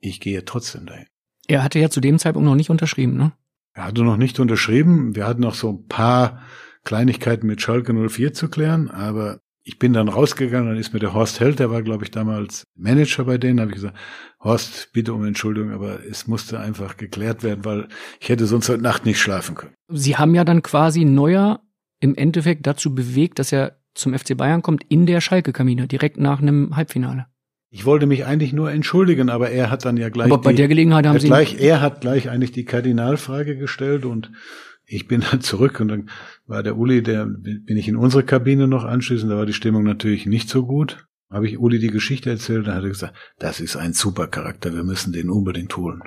ich gehe trotzdem dahin. Er hatte ja zu dem Zeitpunkt noch nicht unterschrieben, ne? Er hatte noch nicht unterschrieben. Wir hatten noch so ein paar Kleinigkeiten mit Schalke 04 zu klären, aber ich bin dann rausgegangen, dann ist mir der Horst Held, der war, glaube ich, damals Manager bei denen, habe ich gesagt, Horst, bitte um Entschuldigung, aber es musste einfach geklärt werden, weil ich hätte sonst heute Nacht nicht schlafen können. Sie haben ja dann quasi Neuer im Endeffekt dazu bewegt, dass er zum FC Bayern kommt in der Schalke-Kabine, direkt nach einem Halbfinale. Ich wollte mich eigentlich nur entschuldigen, aber er hat dann ja gleich. Aber bei die, der Gelegenheit haben Sie. Gleich, er hat gleich eigentlich die Kardinalfrage gestellt und ich bin dann zurück und dann war der Uli, der bin ich in unsere Kabine noch anschließend, da war die Stimmung natürlich nicht so gut. Habe ich Uli die Geschichte erzählt, dann hat er gesagt, das ist ein super Charakter, wir müssen den unbedingt holen.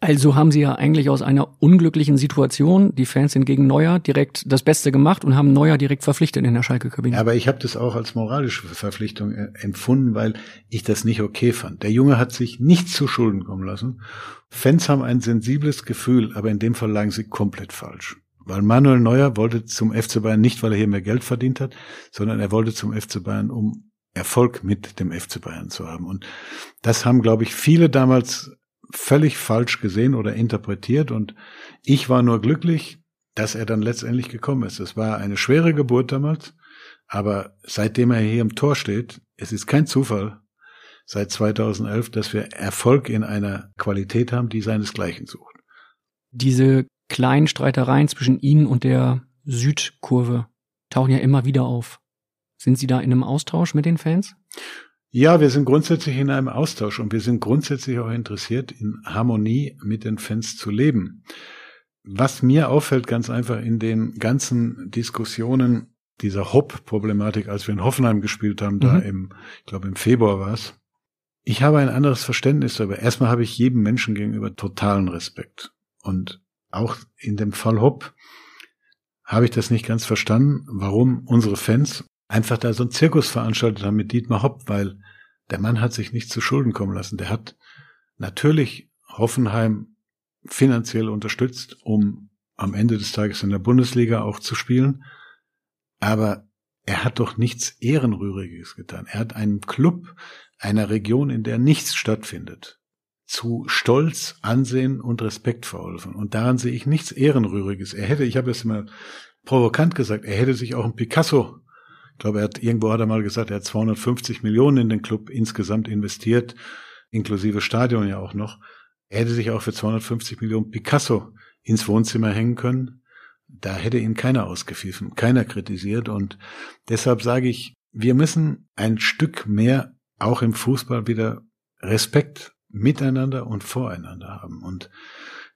Also haben sie ja eigentlich aus einer unglücklichen Situation, die Fans sind gegen Neuer, direkt das Beste gemacht und haben Neuer direkt verpflichtet in der Schalke-Kabine. Aber ich habe das auch als moralische Verpflichtung äh, empfunden, weil ich das nicht okay fand. Der Junge hat sich nichts zu Schulden kommen lassen. Fans haben ein sensibles Gefühl, aber in dem Fall lagen sie komplett falsch. Weil Manuel Neuer wollte zum FC Bayern nicht, weil er hier mehr Geld verdient hat, sondern er wollte zum FC Bayern, um Erfolg mit dem FC Bayern zu haben. Und das haben, glaube ich, viele damals völlig falsch gesehen oder interpretiert. Und ich war nur glücklich, dass er dann letztendlich gekommen ist. Es war eine schwere Geburt damals, aber seitdem er hier im Tor steht, es ist kein Zufall, seit 2011, dass wir Erfolg in einer Qualität haben, die seinesgleichen sucht. Diese kleinen Streitereien zwischen Ihnen und der Südkurve tauchen ja immer wieder auf. Sind Sie da in einem Austausch mit den Fans? Ja, wir sind grundsätzlich in einem Austausch und wir sind grundsätzlich auch interessiert, in Harmonie mit den Fans zu leben. Was mir auffällt, ganz einfach in den ganzen Diskussionen dieser Hopp-Problematik, als wir in Hoffenheim gespielt haben, mhm. da im, ich glaube im Februar war es, ich habe ein anderes Verständnis darüber. Erstmal habe ich jedem Menschen gegenüber totalen Respekt. Und auch in dem Fall Hopp habe ich das nicht ganz verstanden, warum unsere Fans einfach da so ein Zirkus veranstaltet haben mit Dietmar Hopp, weil der Mann hat sich nicht zu Schulden kommen lassen. Der hat natürlich Hoffenheim finanziell unterstützt, um am Ende des Tages in der Bundesliga auch zu spielen. Aber er hat doch nichts Ehrenrühriges getan. Er hat einen Club einer Region, in der nichts stattfindet, zu Stolz, Ansehen und Respekt verholfen. Und daran sehe ich nichts Ehrenrühriges. Er hätte, ich habe es immer provokant gesagt, er hätte sich auch ein Picasso ich glaube, er hat irgendwo hat er mal gesagt, er hat 250 Millionen in den Club insgesamt investiert, inklusive Stadion ja auch noch. Er hätte sich auch für 250 Millionen Picasso ins Wohnzimmer hängen können. Da hätte ihn keiner ausgepfiffen, keiner kritisiert. Und deshalb sage ich, wir müssen ein Stück mehr auch im Fußball wieder Respekt miteinander und voreinander haben. Und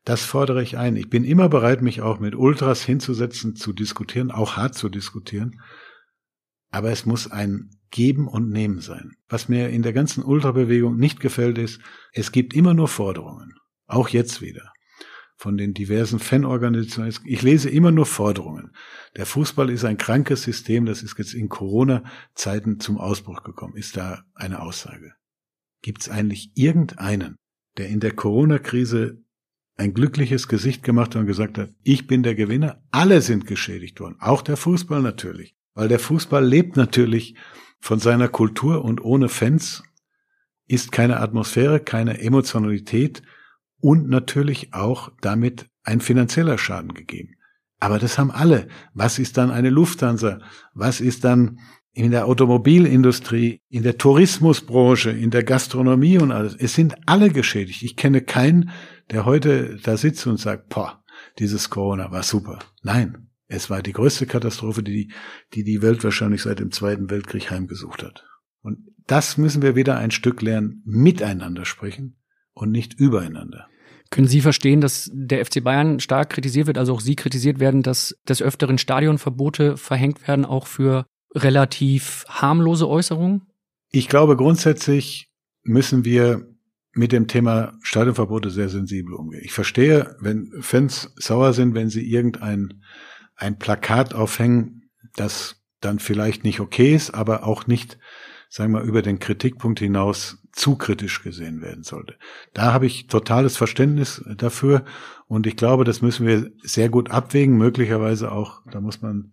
das fordere ich ein. Ich bin immer bereit, mich auch mit Ultras hinzusetzen, zu diskutieren, auch hart zu diskutieren. Aber es muss ein Geben und Nehmen sein. Was mir in der ganzen Ultrabewegung nicht gefällt, ist, es gibt immer nur Forderungen. Auch jetzt wieder. Von den diversen Fanorganisationen. Ich lese immer nur Forderungen. Der Fußball ist ein krankes System, das ist jetzt in Corona-Zeiten zum Ausbruch gekommen. Ist da eine Aussage? Gibt es eigentlich irgendeinen, der in der Corona-Krise ein glückliches Gesicht gemacht hat und gesagt hat, ich bin der Gewinner? Alle sind geschädigt worden. Auch der Fußball natürlich. Weil der Fußball lebt natürlich von seiner Kultur und ohne Fans ist keine Atmosphäre, keine Emotionalität und natürlich auch damit ein finanzieller Schaden gegeben. Aber das haben alle. Was ist dann eine Lufthansa? Was ist dann in der Automobilindustrie, in der Tourismusbranche, in der Gastronomie und alles? Es sind alle geschädigt. Ich kenne keinen, der heute da sitzt und sagt, boah, dieses Corona war super. Nein, es war die größte Katastrophe, die, die die Welt wahrscheinlich seit dem Zweiten Weltkrieg heimgesucht hat. Und das müssen wir wieder ein Stück lernen, miteinander sprechen und nicht übereinander. Können Sie verstehen, dass der FC Bayern stark kritisiert wird, also auch Sie kritisiert werden, dass des Öfteren Stadionverbote verhängt werden, auch für relativ harmlose Äußerungen? Ich glaube, grundsätzlich müssen wir mit dem Thema Stadionverbote sehr sensibel umgehen. Ich verstehe, wenn Fans sauer sind, wenn sie irgendein ein Plakat aufhängen, das dann vielleicht nicht okay ist, aber auch nicht, sagen wir, über den Kritikpunkt hinaus zu kritisch gesehen werden sollte. Da habe ich totales Verständnis dafür und ich glaube, das müssen wir sehr gut abwägen, möglicherweise auch, da muss man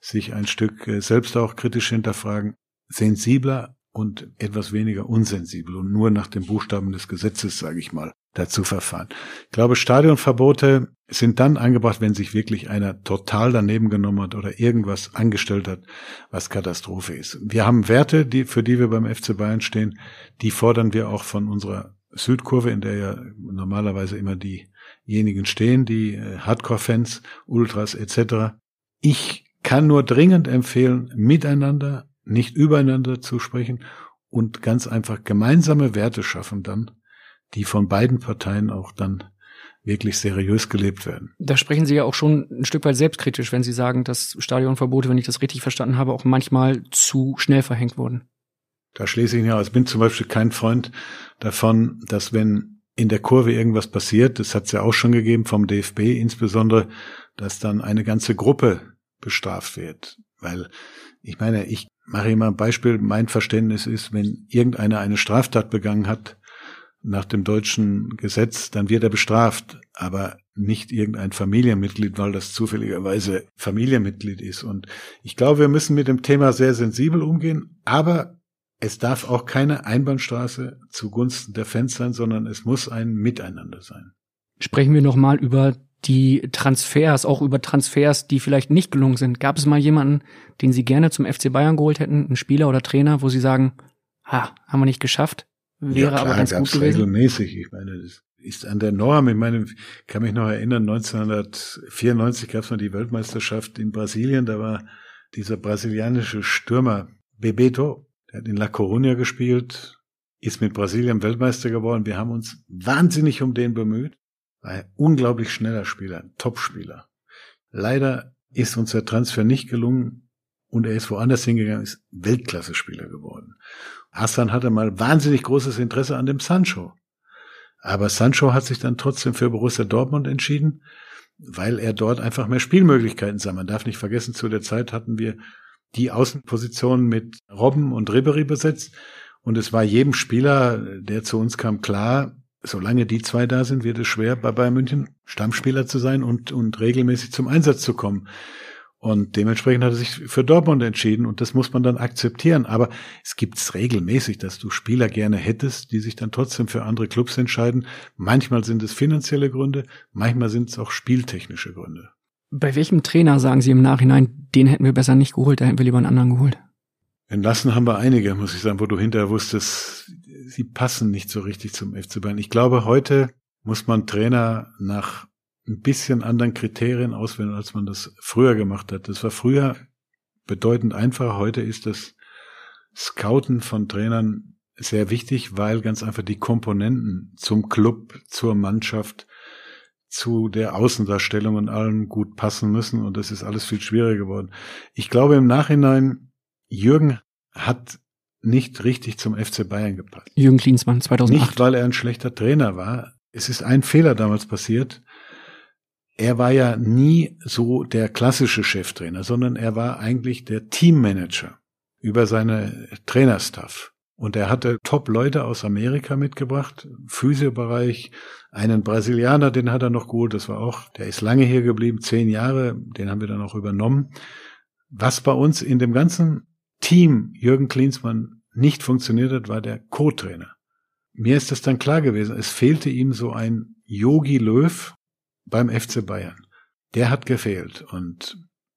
sich ein Stück äh, selbst auch kritisch hinterfragen, sensibler und etwas weniger unsensibel und nur nach dem Buchstaben des Gesetzes, sage ich mal, dazu verfahren. Ich glaube, Stadionverbote sind dann angebracht, wenn sich wirklich einer total daneben genommen hat oder irgendwas angestellt hat, was Katastrophe ist. Wir haben Werte, die, für die wir beim FC Bayern stehen, die fordern wir auch von unserer Südkurve, in der ja normalerweise immer diejenigen stehen, die äh, Hardcore-Fans, Ultras etc. Ich kann nur dringend empfehlen, miteinander, nicht übereinander zu sprechen und ganz einfach gemeinsame Werte schaffen dann, die von beiden Parteien auch dann wirklich seriös gelebt werden. Da sprechen Sie ja auch schon ein Stück weit selbstkritisch, wenn Sie sagen, dass Stadionverbote, wenn ich das richtig verstanden habe, auch manchmal zu schnell verhängt wurden. Da schließe ich ja aus. Ich bin zum Beispiel kein Freund davon, dass wenn in der Kurve irgendwas passiert, das hat es ja auch schon gegeben vom DFB insbesondere, dass dann eine ganze Gruppe bestraft wird. Weil ich meine, ich mache immer ein Beispiel, mein Verständnis ist, wenn irgendeiner eine Straftat begangen hat, nach dem deutschen Gesetz, dann wird er bestraft, aber nicht irgendein Familienmitglied, weil das zufälligerweise Familienmitglied ist. Und ich glaube, wir müssen mit dem Thema sehr sensibel umgehen, aber es darf auch keine Einbahnstraße zugunsten der Fans sein, sondern es muss ein Miteinander sein. Sprechen wir nochmal über die Transfers, auch über Transfers, die vielleicht nicht gelungen sind. Gab es mal jemanden, den Sie gerne zum FC Bayern geholt hätten, einen Spieler oder Trainer, wo Sie sagen, ha, haben wir nicht geschafft, wäre ja, klar, aber ganz gut gewesen? regelmäßig. Ich meine, das ist an der Norm. Ich meine, ich kann mich noch erinnern, 1994 gab es mal die Weltmeisterschaft in Brasilien. Da war dieser brasilianische Stürmer Bebeto, der hat in La Coruña gespielt, ist mit Brasilien Weltmeister geworden. Wir haben uns wahnsinnig um den bemüht. Ein unglaublich schneller Spieler, Topspieler. Leider ist uns der Transfer nicht gelungen und er ist woanders hingegangen, ist Weltklasse-Spieler geworden. Hassan hatte mal wahnsinnig großes Interesse an dem Sancho. Aber Sancho hat sich dann trotzdem für Borussia Dortmund entschieden, weil er dort einfach mehr Spielmöglichkeiten sah. Man darf nicht vergessen, zu der Zeit hatten wir die Außenpositionen mit Robben und Ribery besetzt. Und es war jedem Spieler, der zu uns kam, klar, solange die zwei da sind, wird es schwer, bei Bayern München Stammspieler zu sein und, und regelmäßig zum Einsatz zu kommen. Und dementsprechend hat er sich für Dortmund entschieden und das muss man dann akzeptieren. Aber es gibt's regelmäßig, dass du Spieler gerne hättest, die sich dann trotzdem für andere Clubs entscheiden. Manchmal sind es finanzielle Gründe, manchmal sind es auch spieltechnische Gründe. Bei welchem Trainer sagen Sie im Nachhinein, den hätten wir besser nicht geholt, da hätten wir lieber einen anderen geholt? Entlassen haben wir einige, muss ich sagen, wo du hinterher wusstest, sie passen nicht so richtig zum FC Bayern. Ich glaube, heute muss man Trainer nach ein bisschen anderen Kriterien auswählen, als man das früher gemacht hat. Das war früher bedeutend einfacher. Heute ist das Scouten von Trainern sehr wichtig, weil ganz einfach die Komponenten zum Club, zur Mannschaft, zu der Außendarstellung und allem gut passen müssen. Und das ist alles viel schwieriger geworden. Ich glaube im Nachhinein, Jürgen hat nicht richtig zum FC Bayern gepasst. Jürgen Klinsmann 2008. Nicht, weil er ein schlechter Trainer war. Es ist ein Fehler damals passiert. Er war ja nie so der klassische Cheftrainer, sondern er war eigentlich der Teammanager über seine Trainerstaff. Und er hatte Top-Leute aus Amerika mitgebracht, Physiobereich, einen Brasilianer, den hat er noch geholt, das war auch, der ist lange hier geblieben, zehn Jahre, den haben wir dann auch übernommen. Was bei uns in dem ganzen Team Jürgen Klinsmann nicht funktioniert hat, war der Co-Trainer. Mir ist das dann klar gewesen, es fehlte ihm so ein Yogi Löw beim FC Bayern. Der hat gefehlt und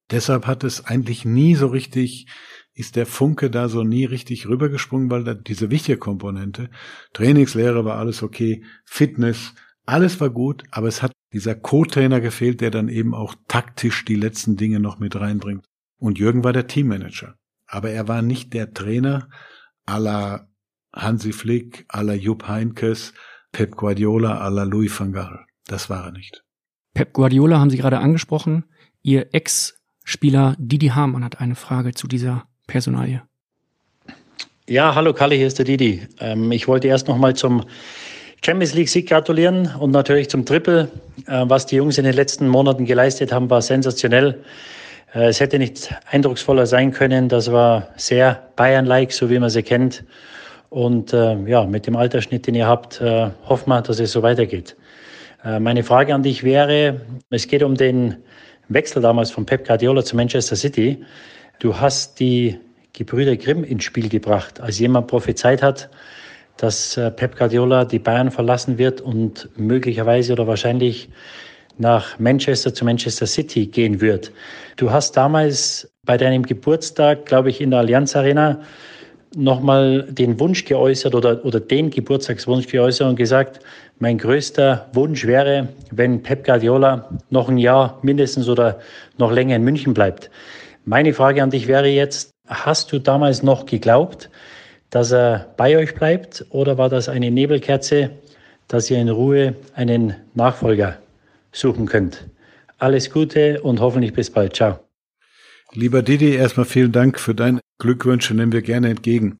deshalb hat es eigentlich nie so richtig, ist der Funke da so nie richtig rübergesprungen, weil da diese wichtige Komponente, Trainingslehre war alles okay, Fitness, alles war gut, aber es hat dieser Co-Trainer gefehlt, der dann eben auch taktisch die letzten Dinge noch mit reinbringt. Und Jürgen war der Teammanager aber er war nicht der Trainer à la Hansi Flick, à la Jupp Heinkes, Pep Guardiola, à la Louis van Gaal. Das war er nicht. Pep Guardiola haben Sie gerade angesprochen. Ihr Ex-Spieler Didi Hamann hat eine Frage zu dieser Personalie. Ja, hallo Kalle, hier ist der Didi. Ähm, ich wollte erst noch mal zum Champions League Sieg gratulieren und natürlich zum Triple. Äh, was die Jungs in den letzten Monaten geleistet haben, war sensationell. Äh, es hätte nicht eindrucksvoller sein können. Das war sehr Bayern-like, so wie man sie kennt. Und äh, ja, mit dem Altersschnitt, den ihr habt, äh, hoffen wir, dass es so weitergeht. Äh, meine Frage an dich wäre, es geht um den Wechsel damals von Pep Guardiola zu Manchester City. Du hast die Gebrüder Grimm ins Spiel gebracht, als jemand prophezeit hat, dass äh, Pep Guardiola die Bayern verlassen wird und möglicherweise oder wahrscheinlich nach Manchester zu Manchester City gehen wird. Du hast damals bei deinem Geburtstag, glaube ich, in der Allianz Arena nochmal den Wunsch geäußert oder, oder den Geburtstagswunsch geäußert und gesagt, mein größter Wunsch wäre, wenn Pep Guardiola noch ein Jahr mindestens oder noch länger in München bleibt. Meine Frage an dich wäre jetzt, hast du damals noch geglaubt, dass er bei euch bleibt oder war das eine Nebelkerze, dass ihr in Ruhe einen Nachfolger suchen könnt? Alles Gute und hoffentlich bis bald. Ciao. Lieber Didi, erstmal vielen Dank für deine Glückwünsche, nehmen wir gerne entgegen.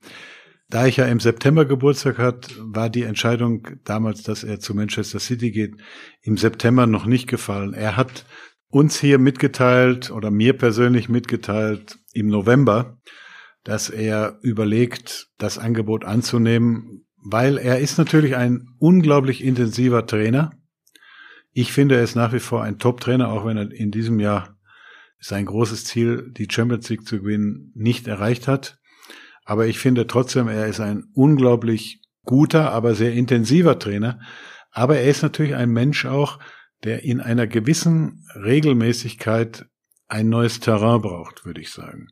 Da ich ja im September Geburtstag hat, war die Entscheidung damals, dass er zu Manchester City geht, im September noch nicht gefallen. Er hat uns hier mitgeteilt oder mir persönlich mitgeteilt im November, dass er überlegt, das Angebot anzunehmen, weil er ist natürlich ein unglaublich intensiver Trainer. Ich finde, er ist nach wie vor ein Top-Trainer, auch wenn er in diesem Jahr sein großes Ziel, die Champions League zu gewinnen, nicht erreicht hat. Aber ich finde trotzdem, er ist ein unglaublich guter, aber sehr intensiver Trainer. Aber er ist natürlich ein Mensch auch, der in einer gewissen Regelmäßigkeit ein neues Terrain braucht, würde ich sagen.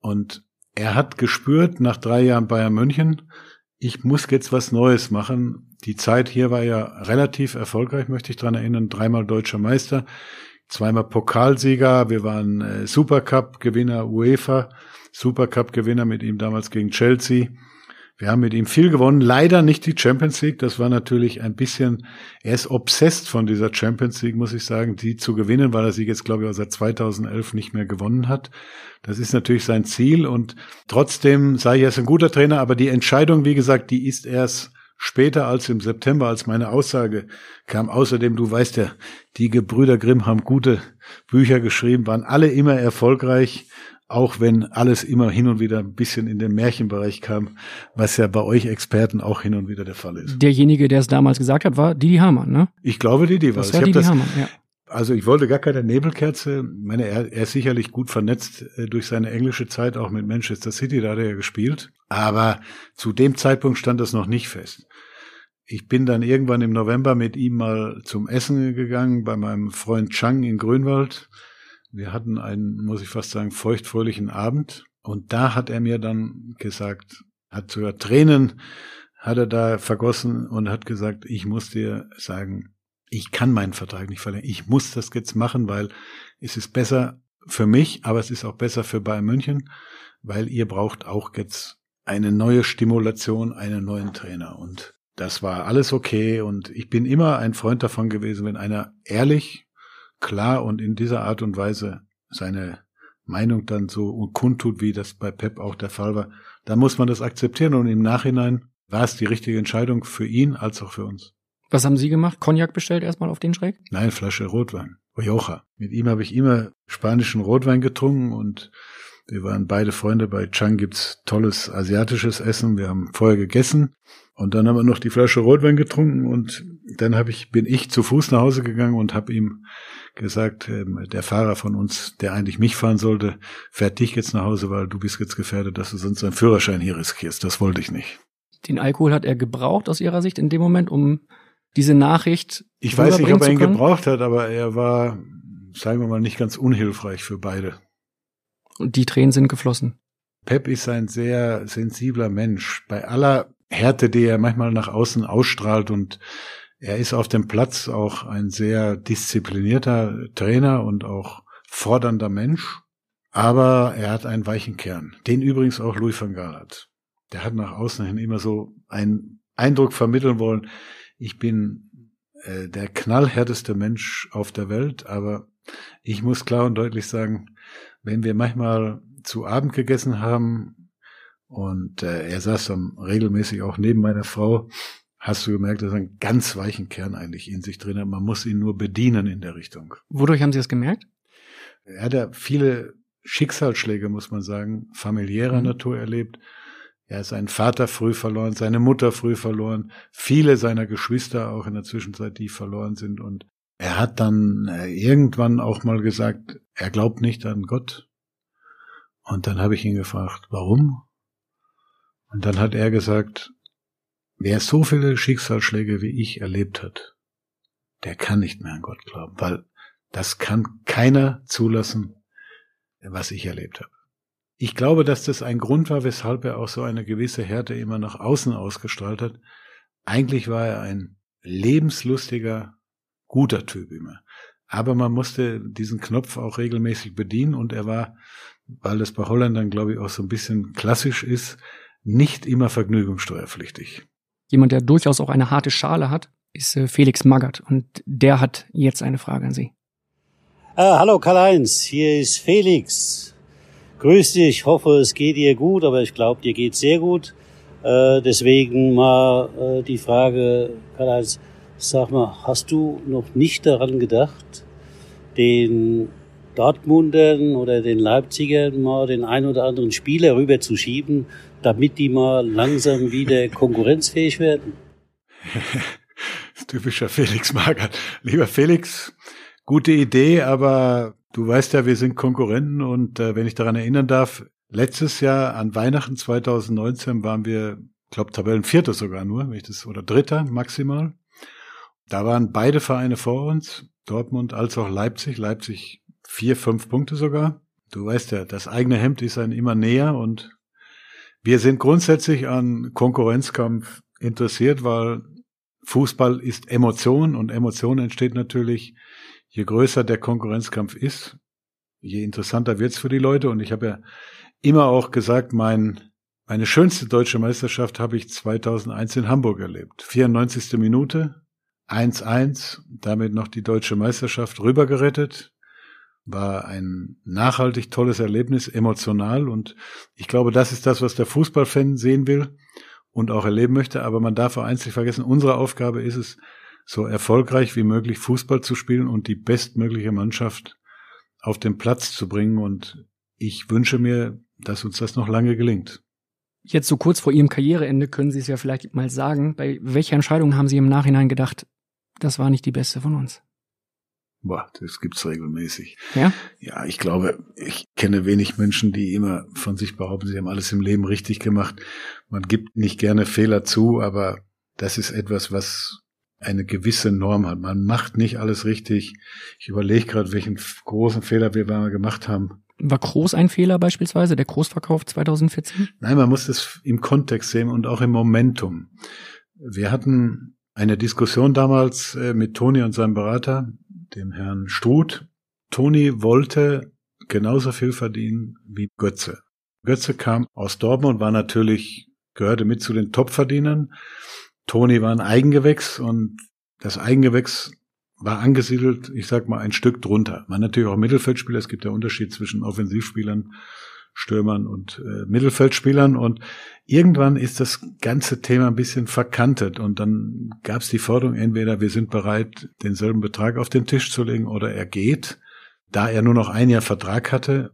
Und er hat gespürt nach drei Jahren Bayern München, ich muss jetzt was Neues machen. Die Zeit hier war ja relativ erfolgreich, möchte ich dran erinnern. Dreimal deutscher Meister, zweimal Pokalsieger, wir waren äh, Supercup-Gewinner UEFA, Supercup-Gewinner mit ihm damals gegen Chelsea. Wir haben mit ihm viel gewonnen, leider nicht die Champions League. Das war natürlich ein bisschen, er ist obsessed von dieser Champions League, muss ich sagen, die zu gewinnen, weil er sie jetzt, glaube ich, auch seit 2011 nicht mehr gewonnen hat. Das ist natürlich sein Ziel und trotzdem sei er ein guter Trainer, aber die Entscheidung, wie gesagt, die ist erst später als im September, als meine Aussage kam. Außerdem, du weißt ja, die Gebrüder Grimm haben gute Bücher geschrieben, waren alle immer erfolgreich auch wenn alles immer hin und wieder ein bisschen in den Märchenbereich kam, was ja bei euch Experten auch hin und wieder der Fall ist. Derjenige, der es damals gesagt hat, war Didi Hamann, ne? Ich glaube, Didi war es. Das war Didi das, Hamann, ja. Also ich wollte gar keine Nebelkerze. Ich meine, er, er ist sicherlich gut vernetzt äh, durch seine englische Zeit auch mit Manchester City, da hat er ja gespielt. Aber zu dem Zeitpunkt stand das noch nicht fest. Ich bin dann irgendwann im November mit ihm mal zum Essen gegangen bei meinem Freund Chang in Grünwald. Wir hatten einen, muss ich fast sagen, feuchtfröhlichen Abend. Und da hat er mir dann gesagt, hat sogar Tränen hat er da vergossen und hat gesagt, ich muss dir sagen, ich kann meinen Vertrag nicht verlängern. Ich muss das jetzt machen, weil es ist besser für mich, aber es ist auch besser für Bayern München, weil ihr braucht auch jetzt eine neue Stimulation, einen neuen Trainer. Und das war alles okay. Und ich bin immer ein Freund davon gewesen, wenn einer ehrlich klar und in dieser Art und Weise seine Meinung dann so kundtut, wie das bei Pep auch der Fall war, dann muss man das akzeptieren und im Nachhinein war es die richtige Entscheidung für ihn als auch für uns. Was haben Sie gemacht? Cognac bestellt erstmal auf den Schräg? Nein, Flasche Rotwein. Rioja. Mit ihm habe ich immer spanischen Rotwein getrunken und wir waren beide Freunde. Bei Chang gibt's tolles asiatisches Essen. Wir haben vorher gegessen und dann haben wir noch die Flasche Rotwein getrunken und dann habe ich bin ich zu Fuß nach Hause gegangen und habe ihm gesagt, ähm, der Fahrer von uns, der eigentlich mich fahren sollte, fährt dich jetzt nach Hause, weil du bist jetzt gefährdet, dass du sonst deinen Führerschein hier riskierst. Das wollte ich nicht. Den Alkohol hat er gebraucht aus Ihrer Sicht in dem Moment, um diese Nachricht. Ich weiß nicht, ob er ihn gebraucht hat, aber er war, sagen wir mal, nicht ganz unhilfreich für beide. Und die Tränen sind geflossen. Pep ist ein sehr sensibler Mensch. Bei aller Härte, die er manchmal nach außen ausstrahlt und er ist auf dem Platz auch ein sehr disziplinierter Trainer und auch fordernder Mensch, aber er hat einen weichen Kern, den übrigens auch Louis van Gaal hat. Der hat nach außen hin immer so einen Eindruck vermitteln wollen, ich bin äh, der knallhärteste Mensch auf der Welt, aber ich muss klar und deutlich sagen, wenn wir manchmal zu Abend gegessen haben und äh, er saß dann regelmäßig auch neben meiner Frau, hast du gemerkt, dass er einen ganz weichen Kern eigentlich in sich drin hat. Man muss ihn nur bedienen in der Richtung. Wodurch haben Sie das gemerkt? Er hat ja viele Schicksalsschläge, muss man sagen, familiärer mhm. Natur erlebt. Er ist seinen Vater früh verloren, seine Mutter früh verloren, viele seiner Geschwister auch in der Zwischenzeit, die verloren sind. Und er hat dann äh, irgendwann auch mal gesagt, er glaubt nicht an Gott. Und dann habe ich ihn gefragt, warum? Und dann hat er gesagt, Wer so viele Schicksalsschläge wie ich erlebt hat, der kann nicht mehr an Gott glauben, weil das kann keiner zulassen, was ich erlebt habe. Ich glaube, dass das ein Grund war, weshalb er auch so eine gewisse Härte immer nach außen ausgestrahlt hat. Eigentlich war er ein lebenslustiger, guter Typ immer. Aber man musste diesen Knopf auch regelmäßig bedienen und er war, weil es bei Holländern, glaube ich, auch so ein bisschen klassisch ist, nicht immer vergnügungssteuerpflichtig. Jemand, der durchaus auch eine harte Schale hat, ist äh, Felix Magath und der hat jetzt eine Frage an Sie. Äh, hallo Karl-Heinz, hier ist Felix. Grüß dich, ich hoffe es geht dir gut, aber ich glaube dir geht sehr gut. Äh, deswegen mal äh, die Frage, Karl-Heinz, sag mal, hast du noch nicht daran gedacht, den Dortmundern oder den Leipzigern mal den ein oder anderen Spieler rüber zu schieben, damit die mal langsam wieder konkurrenzfähig werden? Typischer Felix Magert. Lieber Felix, gute Idee, aber du weißt ja, wir sind Konkurrenten und äh, wenn ich daran erinnern darf, letztes Jahr an Weihnachten 2019 waren wir, glaube Tabellenvierter sogar nur, wenn ich das oder Dritter maximal. Da waren beide Vereine vor uns, Dortmund als auch Leipzig. Leipzig vier, fünf Punkte sogar. Du weißt ja, das eigene Hemd ist ein immer näher und wir sind grundsätzlich an Konkurrenzkampf interessiert, weil Fußball ist Emotion und Emotion entsteht natürlich, je größer der Konkurrenzkampf ist, je interessanter wird's für die Leute. Und ich habe ja immer auch gesagt, mein, meine schönste deutsche Meisterschaft habe ich 2001 in Hamburg erlebt. 94. Minute, 1-1, damit noch die deutsche Meisterschaft rübergerettet. War ein nachhaltig tolles Erlebnis, emotional. Und ich glaube, das ist das, was der Fußballfan sehen will und auch erleben möchte. Aber man darf auch eins nicht vergessen, unsere Aufgabe ist es, so erfolgreich wie möglich Fußball zu spielen und die bestmögliche Mannschaft auf den Platz zu bringen. Und ich wünsche mir, dass uns das noch lange gelingt. Jetzt so kurz vor Ihrem Karriereende können Sie es ja vielleicht mal sagen. Bei welcher Entscheidung haben Sie im Nachhinein gedacht, das war nicht die beste von uns? Boah, das gibt's regelmäßig. Ja? Ja, ich glaube, ich kenne wenig Menschen, die immer von sich behaupten, sie haben alles im Leben richtig gemacht. Man gibt nicht gerne Fehler zu, aber das ist etwas, was eine gewisse Norm hat. Man macht nicht alles richtig. Ich überlege gerade, welchen großen Fehler wir mal gemacht haben. War Groß ein Fehler beispielsweise, der Großverkauf 2014? Nein, man muss das im Kontext sehen und auch im Momentum. Wir hatten eine Diskussion damals äh, mit Toni und seinem Berater, dem Herrn Struth. Toni wollte genauso viel verdienen wie Götze. Götze kam aus Dortmund, war natürlich, gehörte mit zu den Topverdienern. Toni war ein Eigengewächs und das Eigengewächs war angesiedelt, ich sag mal, ein Stück drunter. Man natürlich auch Mittelfeldspieler. Es gibt ja Unterschied zwischen Offensivspielern, Stürmern und äh, Mittelfeldspielern. Und irgendwann ist das ganze Thema ein bisschen verkantet. Und dann gab es die Forderung, entweder wir sind bereit, denselben Betrag auf den Tisch zu legen oder er geht. Da er nur noch ein Jahr Vertrag hatte,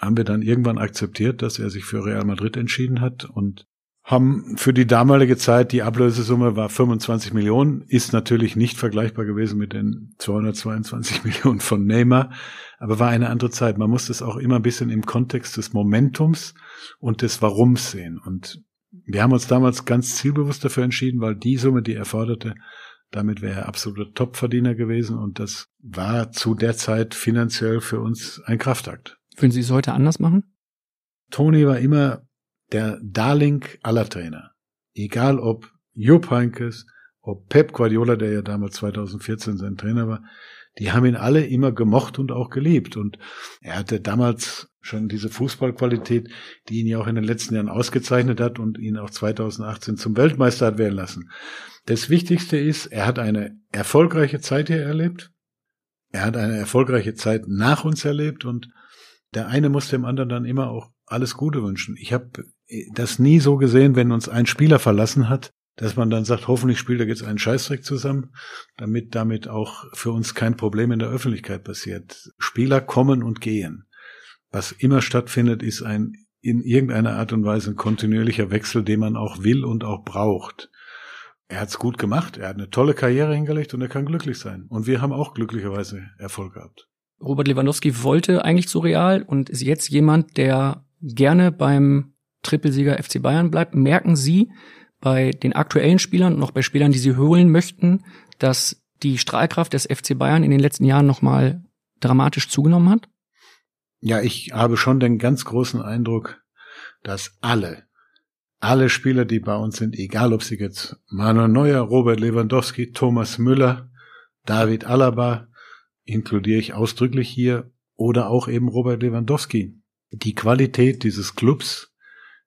haben wir dann irgendwann akzeptiert, dass er sich für Real Madrid entschieden hat und haben für die damalige Zeit, die Ablösesumme war 25 Millionen, ist natürlich nicht vergleichbar gewesen mit den 222 Millionen von Neymar, aber war eine andere Zeit. Man muss das auch immer ein bisschen im Kontext des Momentums und des Warums sehen. Und wir haben uns damals ganz zielbewusst dafür entschieden, weil die Summe, die er forderte, damit wäre er absoluter Topverdiener gewesen und das war zu der Zeit finanziell für uns ein Kraftakt. Würden Sie es heute anders machen? Toni war immer der Darling aller Trainer. Egal ob Jupp Heynckes, ob Pep Guardiola, der ja damals 2014 sein Trainer war, die haben ihn alle immer gemocht und auch geliebt. Und er hatte damals schon diese Fußballqualität, die ihn ja auch in den letzten Jahren ausgezeichnet hat und ihn auch 2018 zum Weltmeister hat werden lassen. Das Wichtigste ist, er hat eine erfolgreiche Zeit hier erlebt. Er hat eine erfolgreiche Zeit nach uns erlebt und der eine muss dem anderen dann immer auch alles Gute wünschen. Ich habe das nie so gesehen, wenn uns ein Spieler verlassen hat, dass man dann sagt, hoffentlich spielt er jetzt einen Scheißdreck zusammen, damit damit auch für uns kein Problem in der Öffentlichkeit passiert. Spieler kommen und gehen. Was immer stattfindet, ist ein in irgendeiner Art und Weise ein kontinuierlicher Wechsel, den man auch will und auch braucht. Er hat's gut gemacht, er hat eine tolle Karriere hingelegt und er kann glücklich sein. Und wir haben auch glücklicherweise Erfolg gehabt. Robert Lewandowski wollte eigentlich zu Real und ist jetzt jemand, der gerne beim Trippelsieger FC Bayern bleibt. Merken Sie bei den aktuellen Spielern und noch bei Spielern, die Sie holen möchten, dass die Strahlkraft des FC Bayern in den letzten Jahren nochmal dramatisch zugenommen hat? Ja, ich habe schon den ganz großen Eindruck, dass alle, alle Spieler, die bei uns sind, egal ob sie jetzt Manuel Neuer, Robert Lewandowski, Thomas Müller, David Alaba, inkludiere ich ausdrücklich hier, oder auch eben Robert Lewandowski, die Qualität dieses Clubs,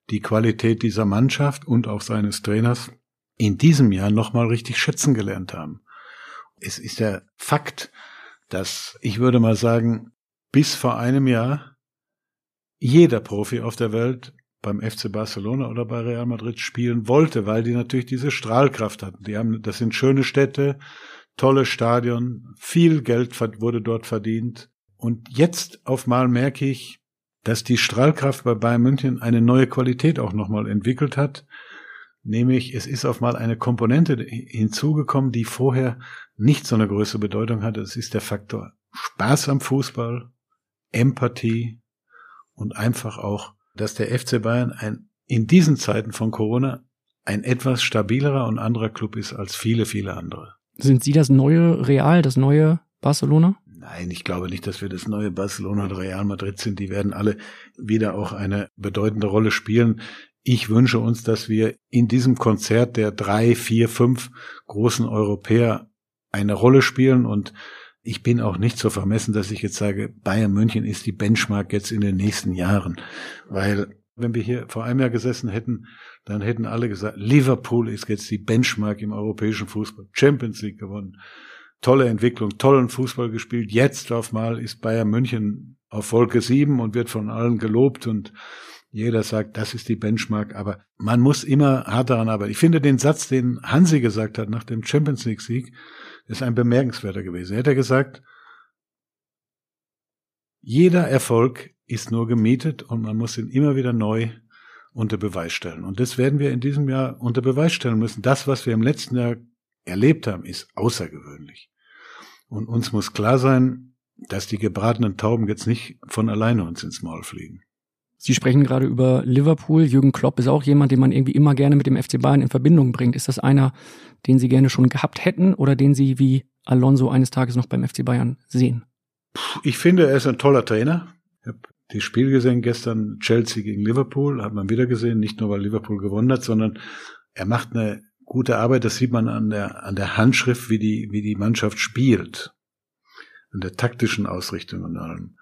die Qualität dieser Mannschaft und auch seines Trainers in diesem Jahr nochmal richtig schätzen gelernt haben. Es ist der Fakt, dass ich würde mal sagen, bis vor einem Jahr jeder Profi auf der Welt beim FC Barcelona oder bei Real Madrid spielen wollte, weil die natürlich diese Strahlkraft hatten. Die haben, das sind schöne Städte, tolle Stadion, viel Geld wurde dort verdient. Und jetzt auf mal merke ich, dass die Strahlkraft bei Bayern München eine neue Qualität auch nochmal entwickelt hat. Nämlich, es ist auf mal eine Komponente hinzugekommen, die vorher nicht so eine größere Bedeutung hatte. Es ist der Faktor Spaß am Fußball, Empathie und einfach auch, dass der FC Bayern ein, in diesen Zeiten von Corona ein etwas stabilerer und anderer Club ist als viele, viele andere. Sind Sie das neue Real, das neue Barcelona? Nein, ich glaube nicht, dass wir das neue Barcelona oder Real Madrid sind. Die werden alle wieder auch eine bedeutende Rolle spielen. Ich wünsche uns, dass wir in diesem Konzert der drei, vier, fünf großen Europäer eine Rolle spielen und ich bin auch nicht so vermessen, dass ich jetzt sage, Bayern München ist die Benchmark jetzt in den nächsten Jahren. Weil wenn wir hier vor einem Jahr gesessen hätten, dann hätten alle gesagt, Liverpool ist jetzt die Benchmark im europäischen Fußball. Champions League gewonnen. Tolle Entwicklung, tollen Fußball gespielt. Jetzt auf mal ist Bayern München auf Wolke 7 und wird von allen gelobt und jeder sagt, das ist die Benchmark, aber man muss immer hart daran arbeiten. Ich finde den Satz, den Hansi gesagt hat nach dem Champions League Sieg, ist ein bemerkenswerter gewesen. Er hat er gesagt, jeder Erfolg ist nur gemietet und man muss ihn immer wieder neu unter Beweis stellen. Und das werden wir in diesem Jahr unter Beweis stellen müssen. Das, was wir im letzten Jahr erlebt haben, ist außergewöhnlich. Und uns muss klar sein, dass die gebratenen Tauben jetzt nicht von alleine uns ins Maul fliegen. Sie sprechen gerade über Liverpool. Jürgen Klopp ist auch jemand, den man irgendwie immer gerne mit dem FC Bayern in Verbindung bringt. Ist das einer, den Sie gerne schon gehabt hätten oder den Sie wie Alonso eines Tages noch beim FC Bayern sehen? Ich finde, er ist ein toller Trainer. Ich habe die Spiel gesehen gestern, Chelsea gegen Liverpool, hat man wieder gesehen, nicht nur weil Liverpool gewonnen hat, sondern er macht eine gute Arbeit, das sieht man an der, an der Handschrift, wie die, wie die Mannschaft spielt. An der taktischen Ausrichtung und allem.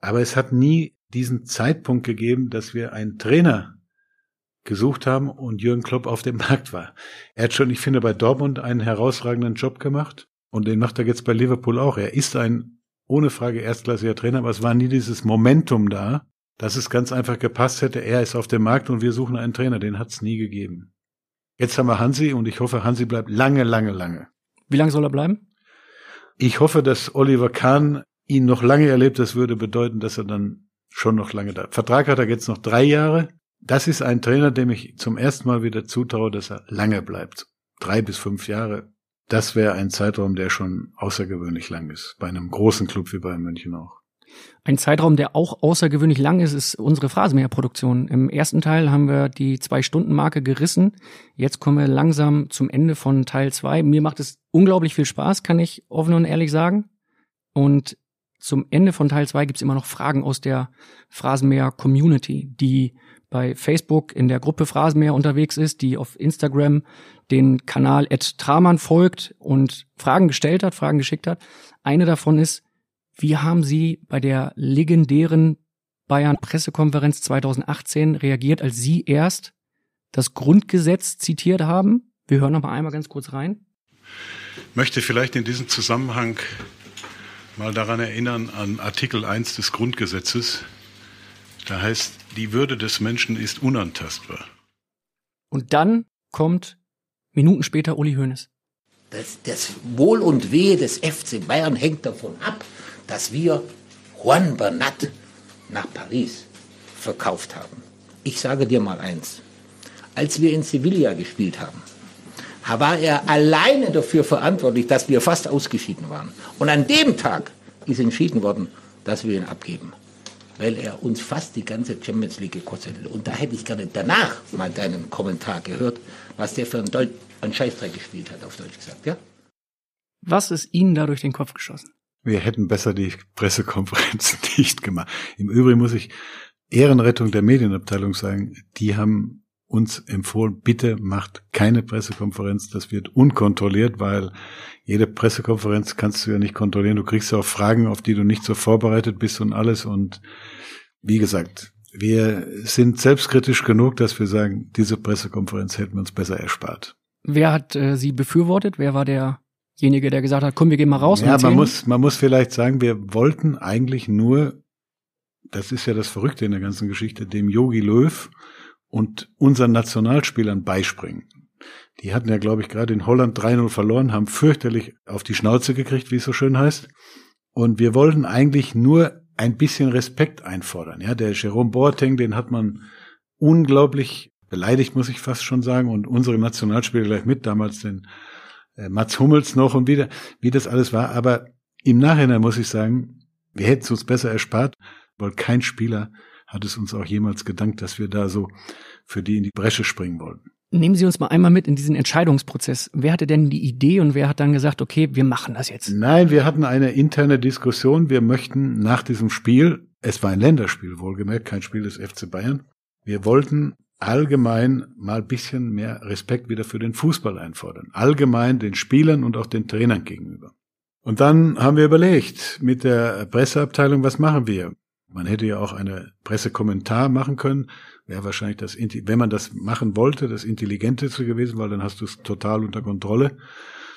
Aber es hat nie diesen Zeitpunkt gegeben, dass wir einen Trainer gesucht haben und Jürgen Klopp auf dem Markt war. Er hat schon, ich finde, bei Dortmund einen herausragenden Job gemacht und den macht er jetzt bei Liverpool auch. Er ist ein ohne Frage erstklassiger Trainer, aber es war nie dieses Momentum da, dass es ganz einfach gepasst hätte. Er ist auf dem Markt und wir suchen einen Trainer. Den hat es nie gegeben. Jetzt haben wir Hansi und ich hoffe, Hansi bleibt lange, lange, lange. Wie lange soll er bleiben? Ich hoffe, dass Oliver Kahn ihn noch lange erlebt. Das würde bedeuten, dass er dann schon noch lange da. Vertrag hat er jetzt noch drei Jahre. Das ist ein Trainer, dem ich zum ersten Mal wieder zutraue, dass er lange bleibt. Drei bis fünf Jahre. Das wäre ein Zeitraum, der schon außergewöhnlich lang ist. Bei einem großen Club wie bei München auch. Ein Zeitraum, der auch außergewöhnlich lang ist, ist unsere Phrasenmäher-Produktion. Im ersten Teil haben wir die Zwei-Stunden-Marke gerissen. Jetzt kommen wir langsam zum Ende von Teil zwei. Mir macht es unglaublich viel Spaß, kann ich offen und ehrlich sagen. Und zum Ende von Teil 2 gibt's immer noch Fragen aus der Phrasenmäher Community, die bei Facebook in der Gruppe Phrasenmäher unterwegs ist, die auf Instagram den Kanal Ed Traman folgt und Fragen gestellt hat, Fragen geschickt hat. Eine davon ist, wie haben Sie bei der legendären Bayern Pressekonferenz 2018 reagiert, als Sie erst das Grundgesetz zitiert haben? Wir hören noch mal einmal ganz kurz rein. Möchte vielleicht in diesem Zusammenhang mal daran erinnern an Artikel 1 des Grundgesetzes. Da heißt, die Würde des Menschen ist unantastbar. Und dann kommt Minuten später Uli Hoeneß. Das, das Wohl und Wehe des FC Bayern hängt davon ab, dass wir Juan Bernat nach Paris verkauft haben. Ich sage dir mal eins. Als wir in Sevilla gespielt haben, war er alleine dafür verantwortlich, dass wir fast ausgeschieden waren. Und an dem Tag ist entschieden worden, dass wir ihn abgeben. Weil er uns fast die ganze Champions League gekostet hat. Und da hätte ich gerne danach mal deinen Kommentar gehört, was der für einen, Deut einen Scheißdreck gespielt hat, auf Deutsch gesagt, ja? Was ist Ihnen da durch den Kopf geschossen? Wir hätten besser die Pressekonferenz nicht gemacht. Im Übrigen muss ich Ehrenrettung der Medienabteilung sagen, die haben uns empfohlen, bitte macht keine Pressekonferenz, das wird unkontrolliert, weil jede Pressekonferenz kannst du ja nicht kontrollieren. Du kriegst ja auch Fragen, auf die du nicht so vorbereitet bist und alles. Und wie gesagt, wir sind selbstkritisch genug, dass wir sagen, diese Pressekonferenz hätten wir uns besser erspart. Wer hat äh, sie befürwortet? Wer war derjenige, der gesagt hat, komm, wir gehen mal raus? Ja, man muss, man muss vielleicht sagen, wir wollten eigentlich nur, das ist ja das Verrückte in der ganzen Geschichte, dem Yogi Löw und unseren Nationalspielern beispringen. Die hatten ja, glaube ich, gerade in Holland 3-0 verloren, haben fürchterlich auf die Schnauze gekriegt, wie es so schön heißt. Und wir wollten eigentlich nur ein bisschen Respekt einfordern. Ja, der Jerome Boateng, den hat man unglaublich beleidigt, muss ich fast schon sagen, und unsere Nationalspieler gleich mit, damals den Mats Hummels noch und wieder, wie das alles war. Aber im Nachhinein muss ich sagen, wir hätten es uns besser erspart, weil kein Spieler hat es uns auch jemals gedankt, dass wir da so für die in die Bresche springen wollten. Nehmen Sie uns mal einmal mit in diesen Entscheidungsprozess. Wer hatte denn die Idee und wer hat dann gesagt, okay, wir machen das jetzt? Nein, wir hatten eine interne Diskussion. Wir möchten nach diesem Spiel, es war ein Länderspiel, wohlgemerkt, kein Spiel des FC Bayern. Wir wollten allgemein mal bisschen mehr Respekt wieder für den Fußball einfordern. Allgemein den Spielern und auch den Trainern gegenüber. Und dann haben wir überlegt mit der Presseabteilung, was machen wir? Man hätte ja auch eine Pressekommentar machen können. Wäre wahrscheinlich das, wenn man das machen wollte, das Intelligenteste gewesen, weil dann hast du es total unter Kontrolle.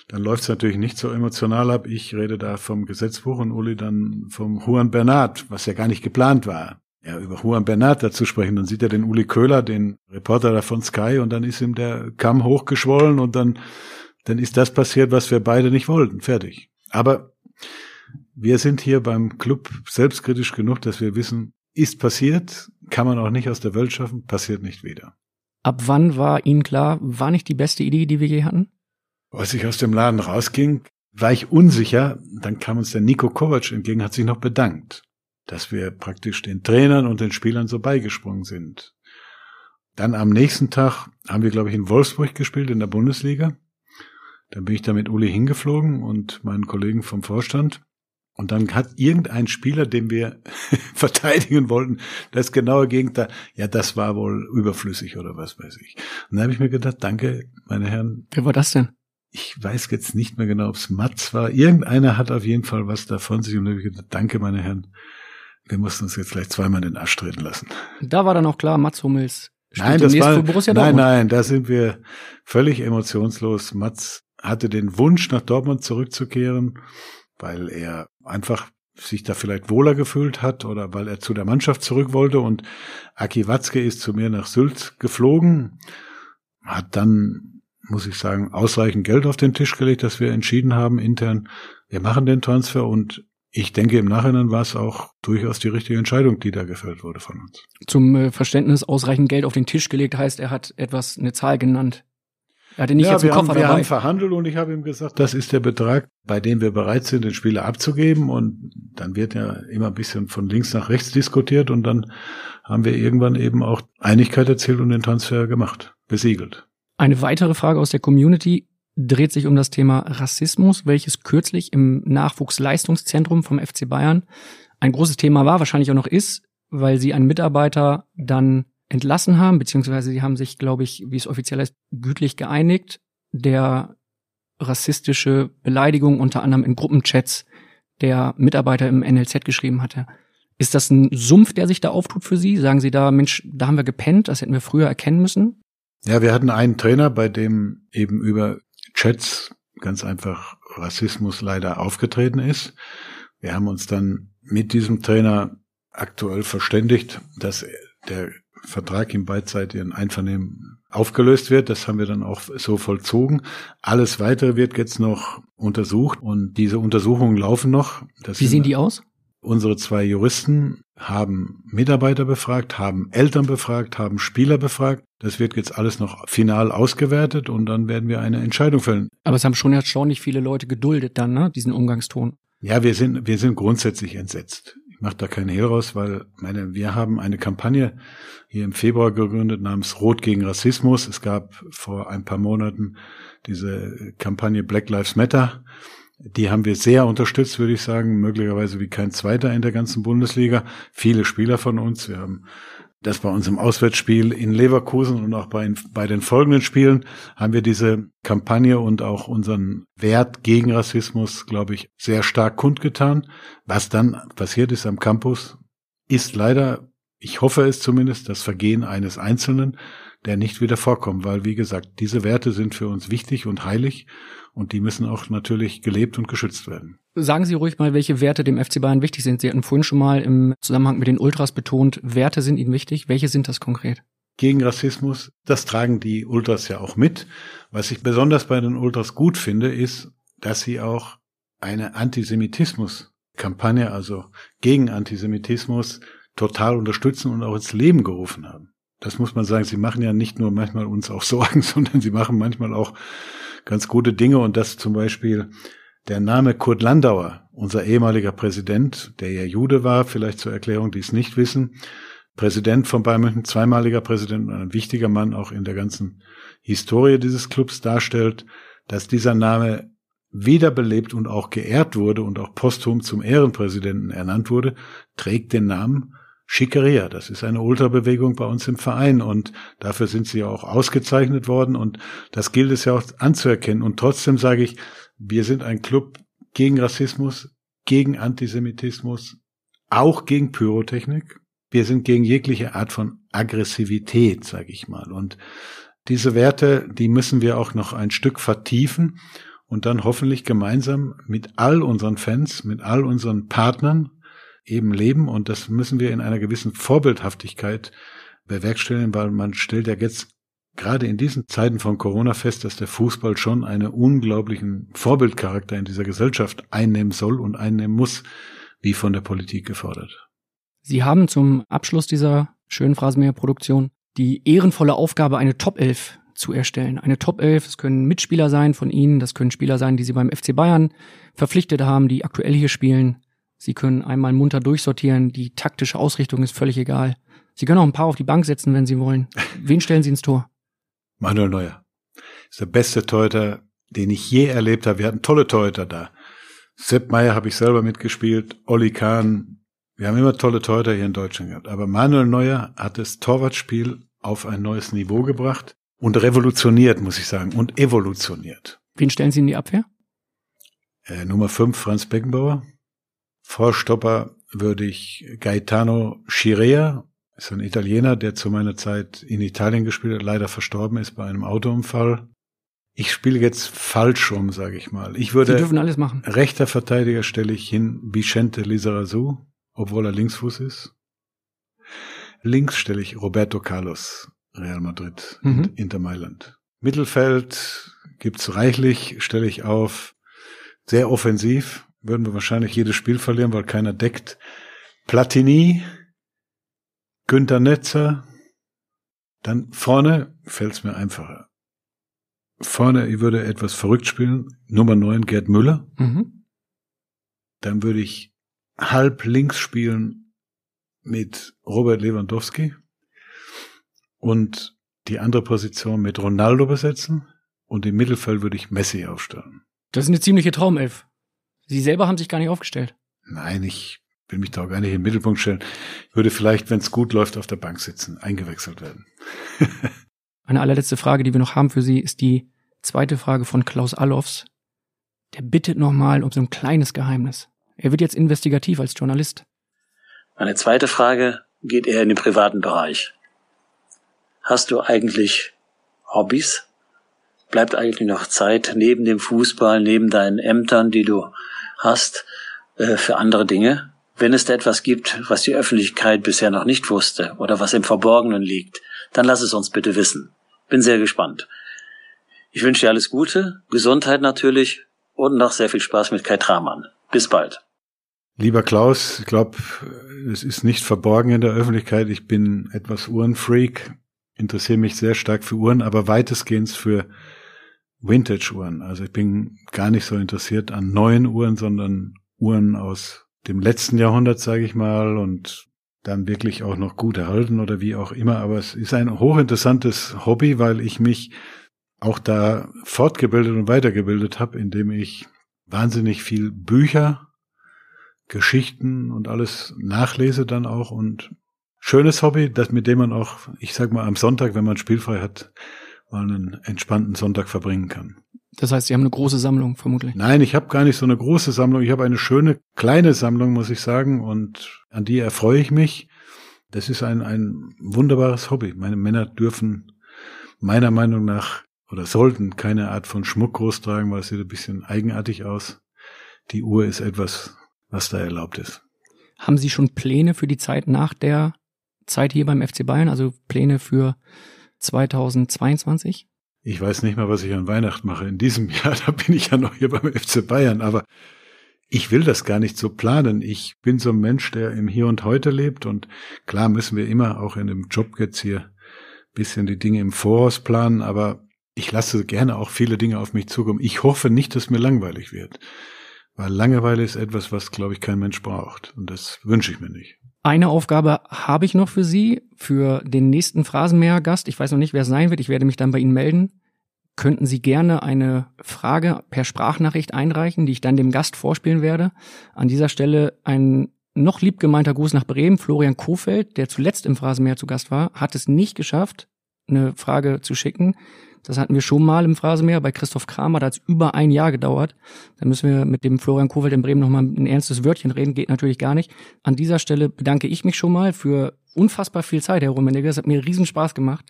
Dann läuft es natürlich nicht so emotional ab. Ich rede da vom Gesetzbuch und Uli dann vom Juan Bernat, was ja gar nicht geplant war. Ja, über Juan Bernat dazu sprechen. Dann sieht er den Uli Köhler, den Reporter da von Sky, und dann ist ihm der Kamm hochgeschwollen und dann, dann ist das passiert, was wir beide nicht wollten. Fertig. Aber wir sind hier beim Club selbstkritisch genug, dass wir wissen, ist passiert, kann man auch nicht aus der Welt schaffen, passiert nicht wieder. Ab wann war Ihnen klar, war nicht die beste Idee, die wir je hatten? Als ich aus dem Laden rausging, war ich unsicher. Dann kam uns der Nico Kovac entgegen, hat sich noch bedankt, dass wir praktisch den Trainern und den Spielern so beigesprungen sind. Dann am nächsten Tag haben wir, glaube ich, in Wolfsburg gespielt, in der Bundesliga. Dann bin ich da mit Uli hingeflogen und meinen Kollegen vom Vorstand. Und dann hat irgendein Spieler, den wir verteidigen wollten, das genaue Gegenteil, ja, das war wohl überflüssig oder was weiß ich. Und dann habe ich mir gedacht, danke, meine Herren. Wer war das denn? Ich weiß jetzt nicht mehr genau, ob es Mats war. Irgendeiner hat auf jeden Fall was davon sich und dann habe ich gedacht, danke, meine Herren. Wir mussten uns jetzt gleich zweimal in den Arsch treten lassen. Da war dann auch klar, Mats Hummels nein, das war, Nein, nein, da sind wir völlig emotionslos. Mats hatte den Wunsch, nach Dortmund zurückzukehren weil er einfach sich da vielleicht wohler gefühlt hat oder weil er zu der Mannschaft zurück wollte und Aki Watzke ist zu mir nach Sylt geflogen, hat dann, muss ich sagen, ausreichend Geld auf den Tisch gelegt, dass wir entschieden haben intern, wir machen den Transfer und ich denke, im Nachhinein war es auch durchaus die richtige Entscheidung, die da gefällt wurde von uns. Zum äh, Verständnis ausreichend Geld auf den Tisch gelegt heißt, er hat etwas, eine Zahl genannt, er hatte nicht ja, jetzt Koffer haben, wir dabei. haben verhandelt und ich habe ihm gesagt, das ist der Betrag, bei dem wir bereit sind, den Spieler abzugeben. Und dann wird ja immer ein bisschen von links nach rechts diskutiert und dann haben wir irgendwann eben auch Einigkeit erzielt und den Transfer gemacht, besiegelt. Eine weitere Frage aus der Community dreht sich um das Thema Rassismus, welches kürzlich im Nachwuchsleistungszentrum vom FC Bayern ein großes Thema war, wahrscheinlich auch noch ist, weil sie einen Mitarbeiter dann entlassen haben, beziehungsweise sie haben sich, glaube ich, wie es offiziell heißt, gütlich geeinigt, der rassistische Beleidigung unter anderem in Gruppenchats der Mitarbeiter im NLZ geschrieben hatte. Ist das ein Sumpf, der sich da auftut für Sie? Sagen Sie da, Mensch, da haben wir gepennt, das hätten wir früher erkennen müssen? Ja, wir hatten einen Trainer, bei dem eben über Chats ganz einfach Rassismus leider aufgetreten ist. Wir haben uns dann mit diesem Trainer aktuell verständigt, dass der Vertrag im beidseitigen Einvernehmen aufgelöst wird. Das haben wir dann auch so vollzogen. Alles weitere wird jetzt noch untersucht und diese Untersuchungen laufen noch. Das Wie sehen die aus? Unsere zwei Juristen haben Mitarbeiter befragt, haben Eltern befragt, haben Spieler befragt. Das wird jetzt alles noch final ausgewertet und dann werden wir eine Entscheidung fällen. Aber es haben schon erstaunlich viele Leute geduldet dann, ne, diesen Umgangston. Ja, wir sind, wir sind grundsätzlich entsetzt mache da keinen Hehl raus, weil meine, wir haben eine Kampagne hier im Februar gegründet namens Rot gegen Rassismus. Es gab vor ein paar Monaten diese Kampagne Black Lives Matter. Die haben wir sehr unterstützt, würde ich sagen, möglicherweise wie kein zweiter in der ganzen Bundesliga. Viele Spieler von uns. Wir haben das bei unserem Auswärtsspiel in Leverkusen und auch bei, bei den folgenden Spielen haben wir diese Kampagne und auch unseren Wert gegen Rassismus, glaube ich, sehr stark kundgetan. Was dann passiert ist am Campus, ist leider ich hoffe es zumindest, das Vergehen eines Einzelnen, der nicht wieder vorkommt, weil, wie gesagt, diese Werte sind für uns wichtig und heilig und die müssen auch natürlich gelebt und geschützt werden. Sagen Sie ruhig mal, welche Werte dem FC Bayern wichtig sind. Sie hatten vorhin schon mal im Zusammenhang mit den Ultras betont, Werte sind Ihnen wichtig. Welche sind das konkret? Gegen Rassismus, das tragen die Ultras ja auch mit. Was ich besonders bei den Ultras gut finde, ist, dass sie auch eine Antisemitismus-Kampagne, also gegen Antisemitismus, total unterstützen und auch ins Leben gerufen haben. Das muss man sagen, sie machen ja nicht nur manchmal uns auch Sorgen, sondern sie machen manchmal auch ganz gute Dinge. Und das zum Beispiel der Name Kurt Landauer, unser ehemaliger Präsident, der ja Jude war, vielleicht zur Erklärung, die es nicht wissen, Präsident von Bayern München, zweimaliger Präsident und ein wichtiger Mann auch in der ganzen Historie dieses Clubs darstellt, dass dieser Name wiederbelebt und auch geehrt wurde und auch posthum zum Ehrenpräsidenten ernannt wurde, trägt den Namen Schickeria. Das ist eine Ultrabewegung bei uns im Verein und dafür sind sie ja auch ausgezeichnet worden und das gilt es ja auch anzuerkennen. Und trotzdem sage ich, wir sind ein Club gegen Rassismus, gegen Antisemitismus, auch gegen Pyrotechnik. Wir sind gegen jegliche Art von Aggressivität, sage ich mal. Und diese Werte, die müssen wir auch noch ein Stück vertiefen und dann hoffentlich gemeinsam mit all unseren Fans, mit all unseren Partnern eben leben. Und das müssen wir in einer gewissen Vorbildhaftigkeit bewerkstelligen, weil man stellt ja jetzt gerade in diesen Zeiten von Corona fest, dass der Fußball schon einen unglaublichen Vorbildcharakter in dieser Gesellschaft einnehmen soll und einnehmen muss, wie von der Politik gefordert. Sie haben zum Abschluss dieser schönen Phrasenmäher-Produktion die ehrenvolle Aufgabe, eine Top 11 zu erstellen. Eine Top 11, es können Mitspieler sein von Ihnen, das können Spieler sein, die Sie beim FC Bayern verpflichtet haben, die aktuell hier spielen. Sie können einmal munter durchsortieren, die taktische Ausrichtung ist völlig egal. Sie können auch ein paar auf die Bank setzen, wenn Sie wollen. Wen stellen Sie ins Tor? Manuel Neuer. Ist der beste Torhüter, den ich je erlebt habe. Wir hatten tolle Torhüter da. Sepp Meyer habe ich selber mitgespielt, Olli Kahn. Wir haben immer tolle Torhüter hier in Deutschland gehabt. Aber Manuel Neuer hat das Torwartspiel auf ein neues Niveau gebracht und revolutioniert, muss ich sagen, und evolutioniert. Wen stellen Sie in die Abwehr? Äh, Nummer 5, Franz Beckenbauer. Vorstopper würde ich Gaetano Schirea ist ein Italiener, der zu meiner Zeit in Italien gespielt hat, leider verstorben ist bei einem Autounfall. Ich spiele jetzt falsch rum, sage ich mal. Ich würde Sie dürfen alles machen. Rechter Verteidiger stelle ich hin Vicente Lizarazu, obwohl er Linksfuß ist. Links stelle ich Roberto Carlos, Real Madrid, mhm. Inter Mailand. Mittelfeld gibt's reichlich, stelle ich auf. Sehr offensiv, würden wir wahrscheinlich jedes Spiel verlieren, weil keiner deckt. Platini, Günter Netzer, dann vorne fällt's mir einfacher. Vorne, ich würde etwas verrückt spielen. Nummer 9, Gerd Müller. Mhm. Dann würde ich halb links spielen mit Robert Lewandowski und die andere Position mit Ronaldo besetzen und im Mittelfeld würde ich Messi aufstellen. Das ist eine ziemliche Traumelf. Sie selber haben sich gar nicht aufgestellt. Nein, ich will mich da auch gar nicht im Mittelpunkt stellen. Ich würde vielleicht, wenn es gut läuft, auf der Bank sitzen, eingewechselt werden. Eine allerletzte Frage, die wir noch haben für Sie, ist die zweite Frage von Klaus Allofs. Der bittet nochmal um so ein kleines Geheimnis. Er wird jetzt investigativ als Journalist. Meine zweite Frage geht eher in den privaten Bereich. Hast du eigentlich Hobbys? Bleibt eigentlich noch Zeit neben dem Fußball, neben deinen Ämtern, die du hast, äh, für andere Dinge? Wenn es da etwas gibt, was die Öffentlichkeit bisher noch nicht wusste oder was im Verborgenen liegt, dann lass es uns bitte wissen. Bin sehr gespannt. Ich wünsche dir alles Gute, Gesundheit natürlich und noch sehr viel Spaß mit Kai Tramann. Bis bald. Lieber Klaus, ich glaube, es ist nicht verborgen in der Öffentlichkeit. Ich bin etwas Uhrenfreak, interessiere mich sehr stark für Uhren, aber weitestgehend für Vintage-Uhren. Also ich bin gar nicht so interessiert an neuen Uhren, sondern Uhren aus dem letzten Jahrhundert, sage ich mal, und dann wirklich auch noch gut erhalten oder wie auch immer. Aber es ist ein hochinteressantes Hobby, weil ich mich auch da fortgebildet und weitergebildet habe, indem ich wahnsinnig viel Bücher, Geschichten und alles nachlese dann auch und schönes Hobby, das mit dem man auch, ich sag mal, am Sonntag, wenn man spielfrei hat, mal einen entspannten Sonntag verbringen kann. Das heißt, Sie haben eine große Sammlung, vermutlich. Nein, ich habe gar nicht so eine große Sammlung. Ich habe eine schöne kleine Sammlung, muss ich sagen, und an die erfreue ich mich. Das ist ein, ein wunderbares Hobby. Meine Männer dürfen meiner Meinung nach oder sollten keine Art von Schmuck groß tragen, weil es sieht ein bisschen eigenartig aus. Die Uhr ist etwas, was da erlaubt ist. Haben Sie schon Pläne für die Zeit nach der Zeit hier beim FC Bayern, also Pläne für 2022? Ich weiß nicht mal, was ich an Weihnachten mache. In diesem Jahr, da bin ich ja noch hier beim FC Bayern, aber ich will das gar nicht so planen. Ich bin so ein Mensch, der im Hier und Heute lebt und klar müssen wir immer auch in dem Job jetzt hier bisschen die Dinge im Voraus planen, aber ich lasse gerne auch viele Dinge auf mich zukommen. Ich hoffe nicht, dass mir langweilig wird. Weil Langeweile ist etwas, was, glaube ich, kein Mensch braucht. Und das wünsche ich mir nicht. Eine Aufgabe habe ich noch für Sie, für den nächsten Phrasenmäher-Gast. Ich weiß noch nicht, wer es sein wird. Ich werde mich dann bei Ihnen melden. Könnten Sie gerne eine Frage per Sprachnachricht einreichen, die ich dann dem Gast vorspielen werde. An dieser Stelle ein noch liebgemeinter Gruß nach Bremen. Florian Kofeld, der zuletzt im Phrasenmäher zu Gast war, hat es nicht geschafft, eine Frage zu schicken. Das hatten wir schon mal im Phrasenmäher bei Christoph Kramer, da hat es über ein Jahr gedauert. Da müssen wir mit dem Florian Kofeld in Bremen nochmal ein ernstes Wörtchen reden, geht natürlich gar nicht. An dieser Stelle bedanke ich mich schon mal für unfassbar viel Zeit, Herr Rummenigge. Es hat mir riesen Spaß gemacht.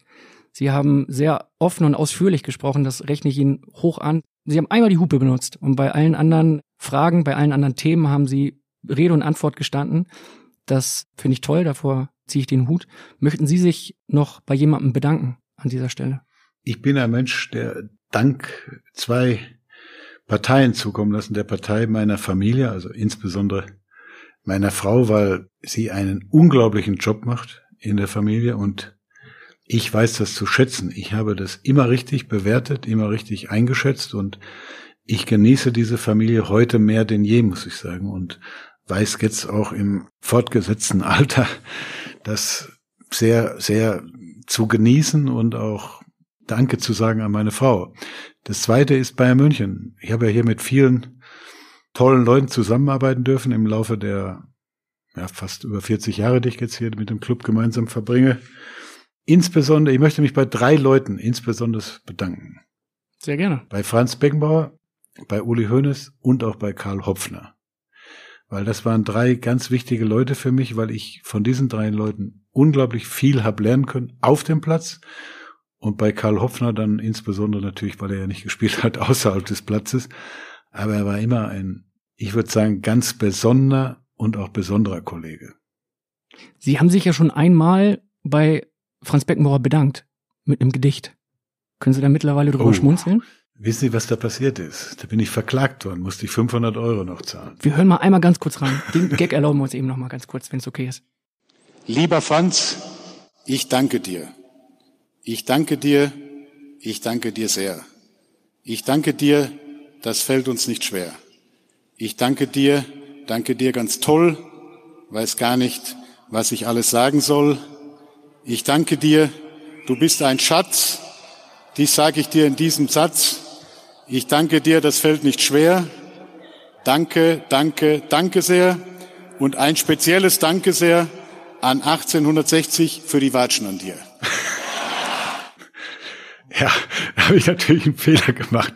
Sie haben sehr offen und ausführlich gesprochen, das rechne ich Ihnen hoch an. Sie haben einmal die Hupe benutzt und bei allen anderen Fragen, bei allen anderen Themen haben Sie Rede und Antwort gestanden. Das finde ich toll, davor ziehe ich den Hut. Möchten Sie sich noch bei jemandem bedanken an dieser Stelle? Ich bin ein Mensch, der dank zwei Parteien zukommen lassen, der Partei meiner Familie, also insbesondere meiner Frau, weil sie einen unglaublichen Job macht in der Familie und ich weiß das zu schätzen. Ich habe das immer richtig bewertet, immer richtig eingeschätzt und ich genieße diese Familie heute mehr denn je, muss ich sagen. Und weiß jetzt auch im fortgesetzten Alter das sehr, sehr zu genießen und auch Danke zu sagen an meine Frau. Das zweite ist Bayern München. Ich habe ja hier mit vielen tollen Leuten zusammenarbeiten dürfen im Laufe der ja, fast über 40 Jahre, die ich jetzt hier mit dem Club gemeinsam verbringe. Insbesondere, ich möchte mich bei drei Leuten insbesondere bedanken. Sehr gerne. Bei Franz Beckenbauer, bei Uli Hoeneß und auch bei Karl Hopfner weil das waren drei ganz wichtige Leute für mich, weil ich von diesen drei Leuten unglaublich viel habe lernen können auf dem Platz und bei Karl Hopfner dann insbesondere natürlich, weil er ja nicht gespielt hat außerhalb des Platzes, aber er war immer ein, ich würde sagen, ganz besonderer und auch besonderer Kollege. Sie haben sich ja schon einmal bei Franz Beckenbauer bedankt mit einem Gedicht. Können Sie da mittlerweile drüber oh. schmunzeln? Wissen Sie, was da passiert ist? Da bin ich verklagt worden, musste ich 500 Euro noch zahlen. Wir hören mal einmal ganz kurz rein. Den Gag erlauben wir uns eben noch mal ganz kurz, wenn es okay ist. Lieber Franz, ich danke dir. Ich danke dir, ich danke dir sehr. Ich danke dir, das fällt uns nicht schwer. Ich danke dir, danke dir ganz toll, weiß gar nicht, was ich alles sagen soll. Ich danke dir, du bist ein Schatz, dies sage ich dir in diesem Satz, ich danke dir, das fällt nicht schwer. Danke, danke, danke sehr. Und ein spezielles Danke sehr an 1860 für die Watschen an dir. Ja, da habe ich natürlich einen Fehler gemacht.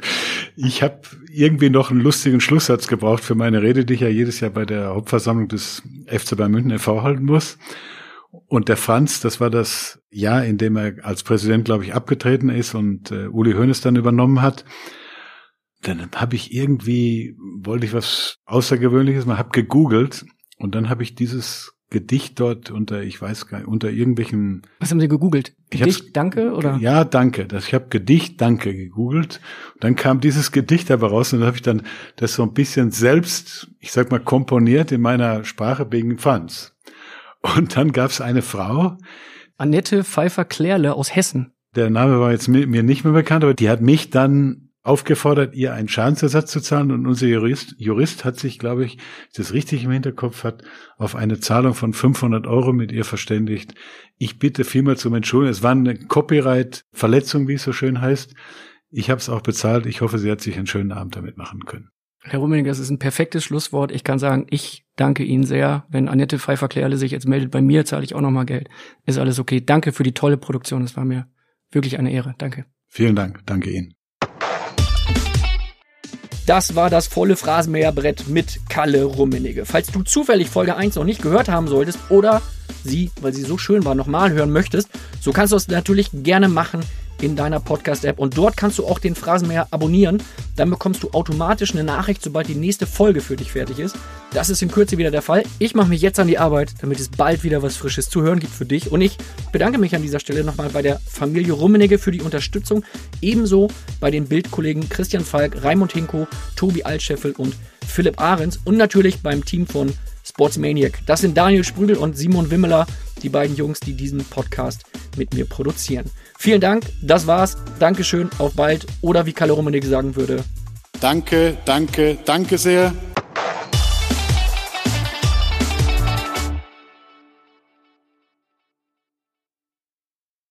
Ich habe irgendwie noch einen lustigen Schlusssatz gebraucht für meine Rede, die ich ja jedes Jahr bei der Hauptversammlung des FC Bayern München e.V. halten muss. Und der Franz, das war das Jahr, in dem er als Präsident, glaube ich, abgetreten ist und äh, Uli Hoeneß dann übernommen hat dann habe ich irgendwie, wollte ich was Außergewöhnliches mal, habe gegoogelt und dann habe ich dieses Gedicht dort unter, ich weiß gar nicht, unter irgendwelchen. Was haben Sie gegoogelt? Gedicht Danke oder? Ja, Danke. Das, ich habe Gedicht Danke gegoogelt. Und dann kam dieses Gedicht aber raus und dann habe ich dann das so ein bisschen selbst, ich sag mal, komponiert in meiner Sprache wegen Fans. Und dann gab es eine Frau. Annette Pfeiffer-Klärle aus Hessen. Der Name war jetzt mir nicht mehr bekannt, aber die hat mich dann aufgefordert, ihr einen Schadensersatz zu zahlen und unser Jurist, Jurist hat sich, glaube ich, das richtig im Hinterkopf hat, auf eine Zahlung von 500 Euro mit ihr verständigt. Ich bitte vielmal zum Entschuldigen. Es war eine Copyright-Verletzung, wie es so schön heißt. Ich habe es auch bezahlt. Ich hoffe, sie hat sich einen schönen Abend damit machen können. Herr Rummening, das ist ein perfektes Schlusswort. Ich kann sagen, ich danke Ihnen sehr. Wenn Annette Pfeiffer-Klärle sich jetzt meldet bei mir, zahle ich auch nochmal Geld. Ist alles okay. Danke für die tolle Produktion. Es war mir wirklich eine Ehre. Danke. Vielen Dank. Danke Ihnen. Das war das volle Phrasenmäherbrett mit Kalle Rummenigge. Falls du zufällig Folge 1 noch nicht gehört haben solltest oder sie, weil sie so schön war, nochmal hören möchtest, so kannst du es natürlich gerne machen in deiner Podcast-App. Und dort kannst du auch den Phrasenmäher abonnieren. Dann bekommst du automatisch eine Nachricht, sobald die nächste Folge für dich fertig ist. Das ist in Kürze wieder der Fall. Ich mache mich jetzt an die Arbeit, damit es bald wieder was Frisches zu hören gibt für dich. Und ich bedanke mich an dieser Stelle nochmal bei der Familie Rummenigge für die Unterstützung. Ebenso bei den Bildkollegen Christian Falk, Raimund Hinko, Tobi Altscheffel und Philipp Ahrens. Und natürlich beim Team von Sportsmaniac. Das sind Daniel Sprügel und Simon Wimmeler, die beiden Jungs, die diesen Podcast mit mir produzieren. Vielen Dank, das war's. Dankeschön, auf bald. Oder wie Kalle Rummenigge sagen würde. Danke, danke, danke sehr.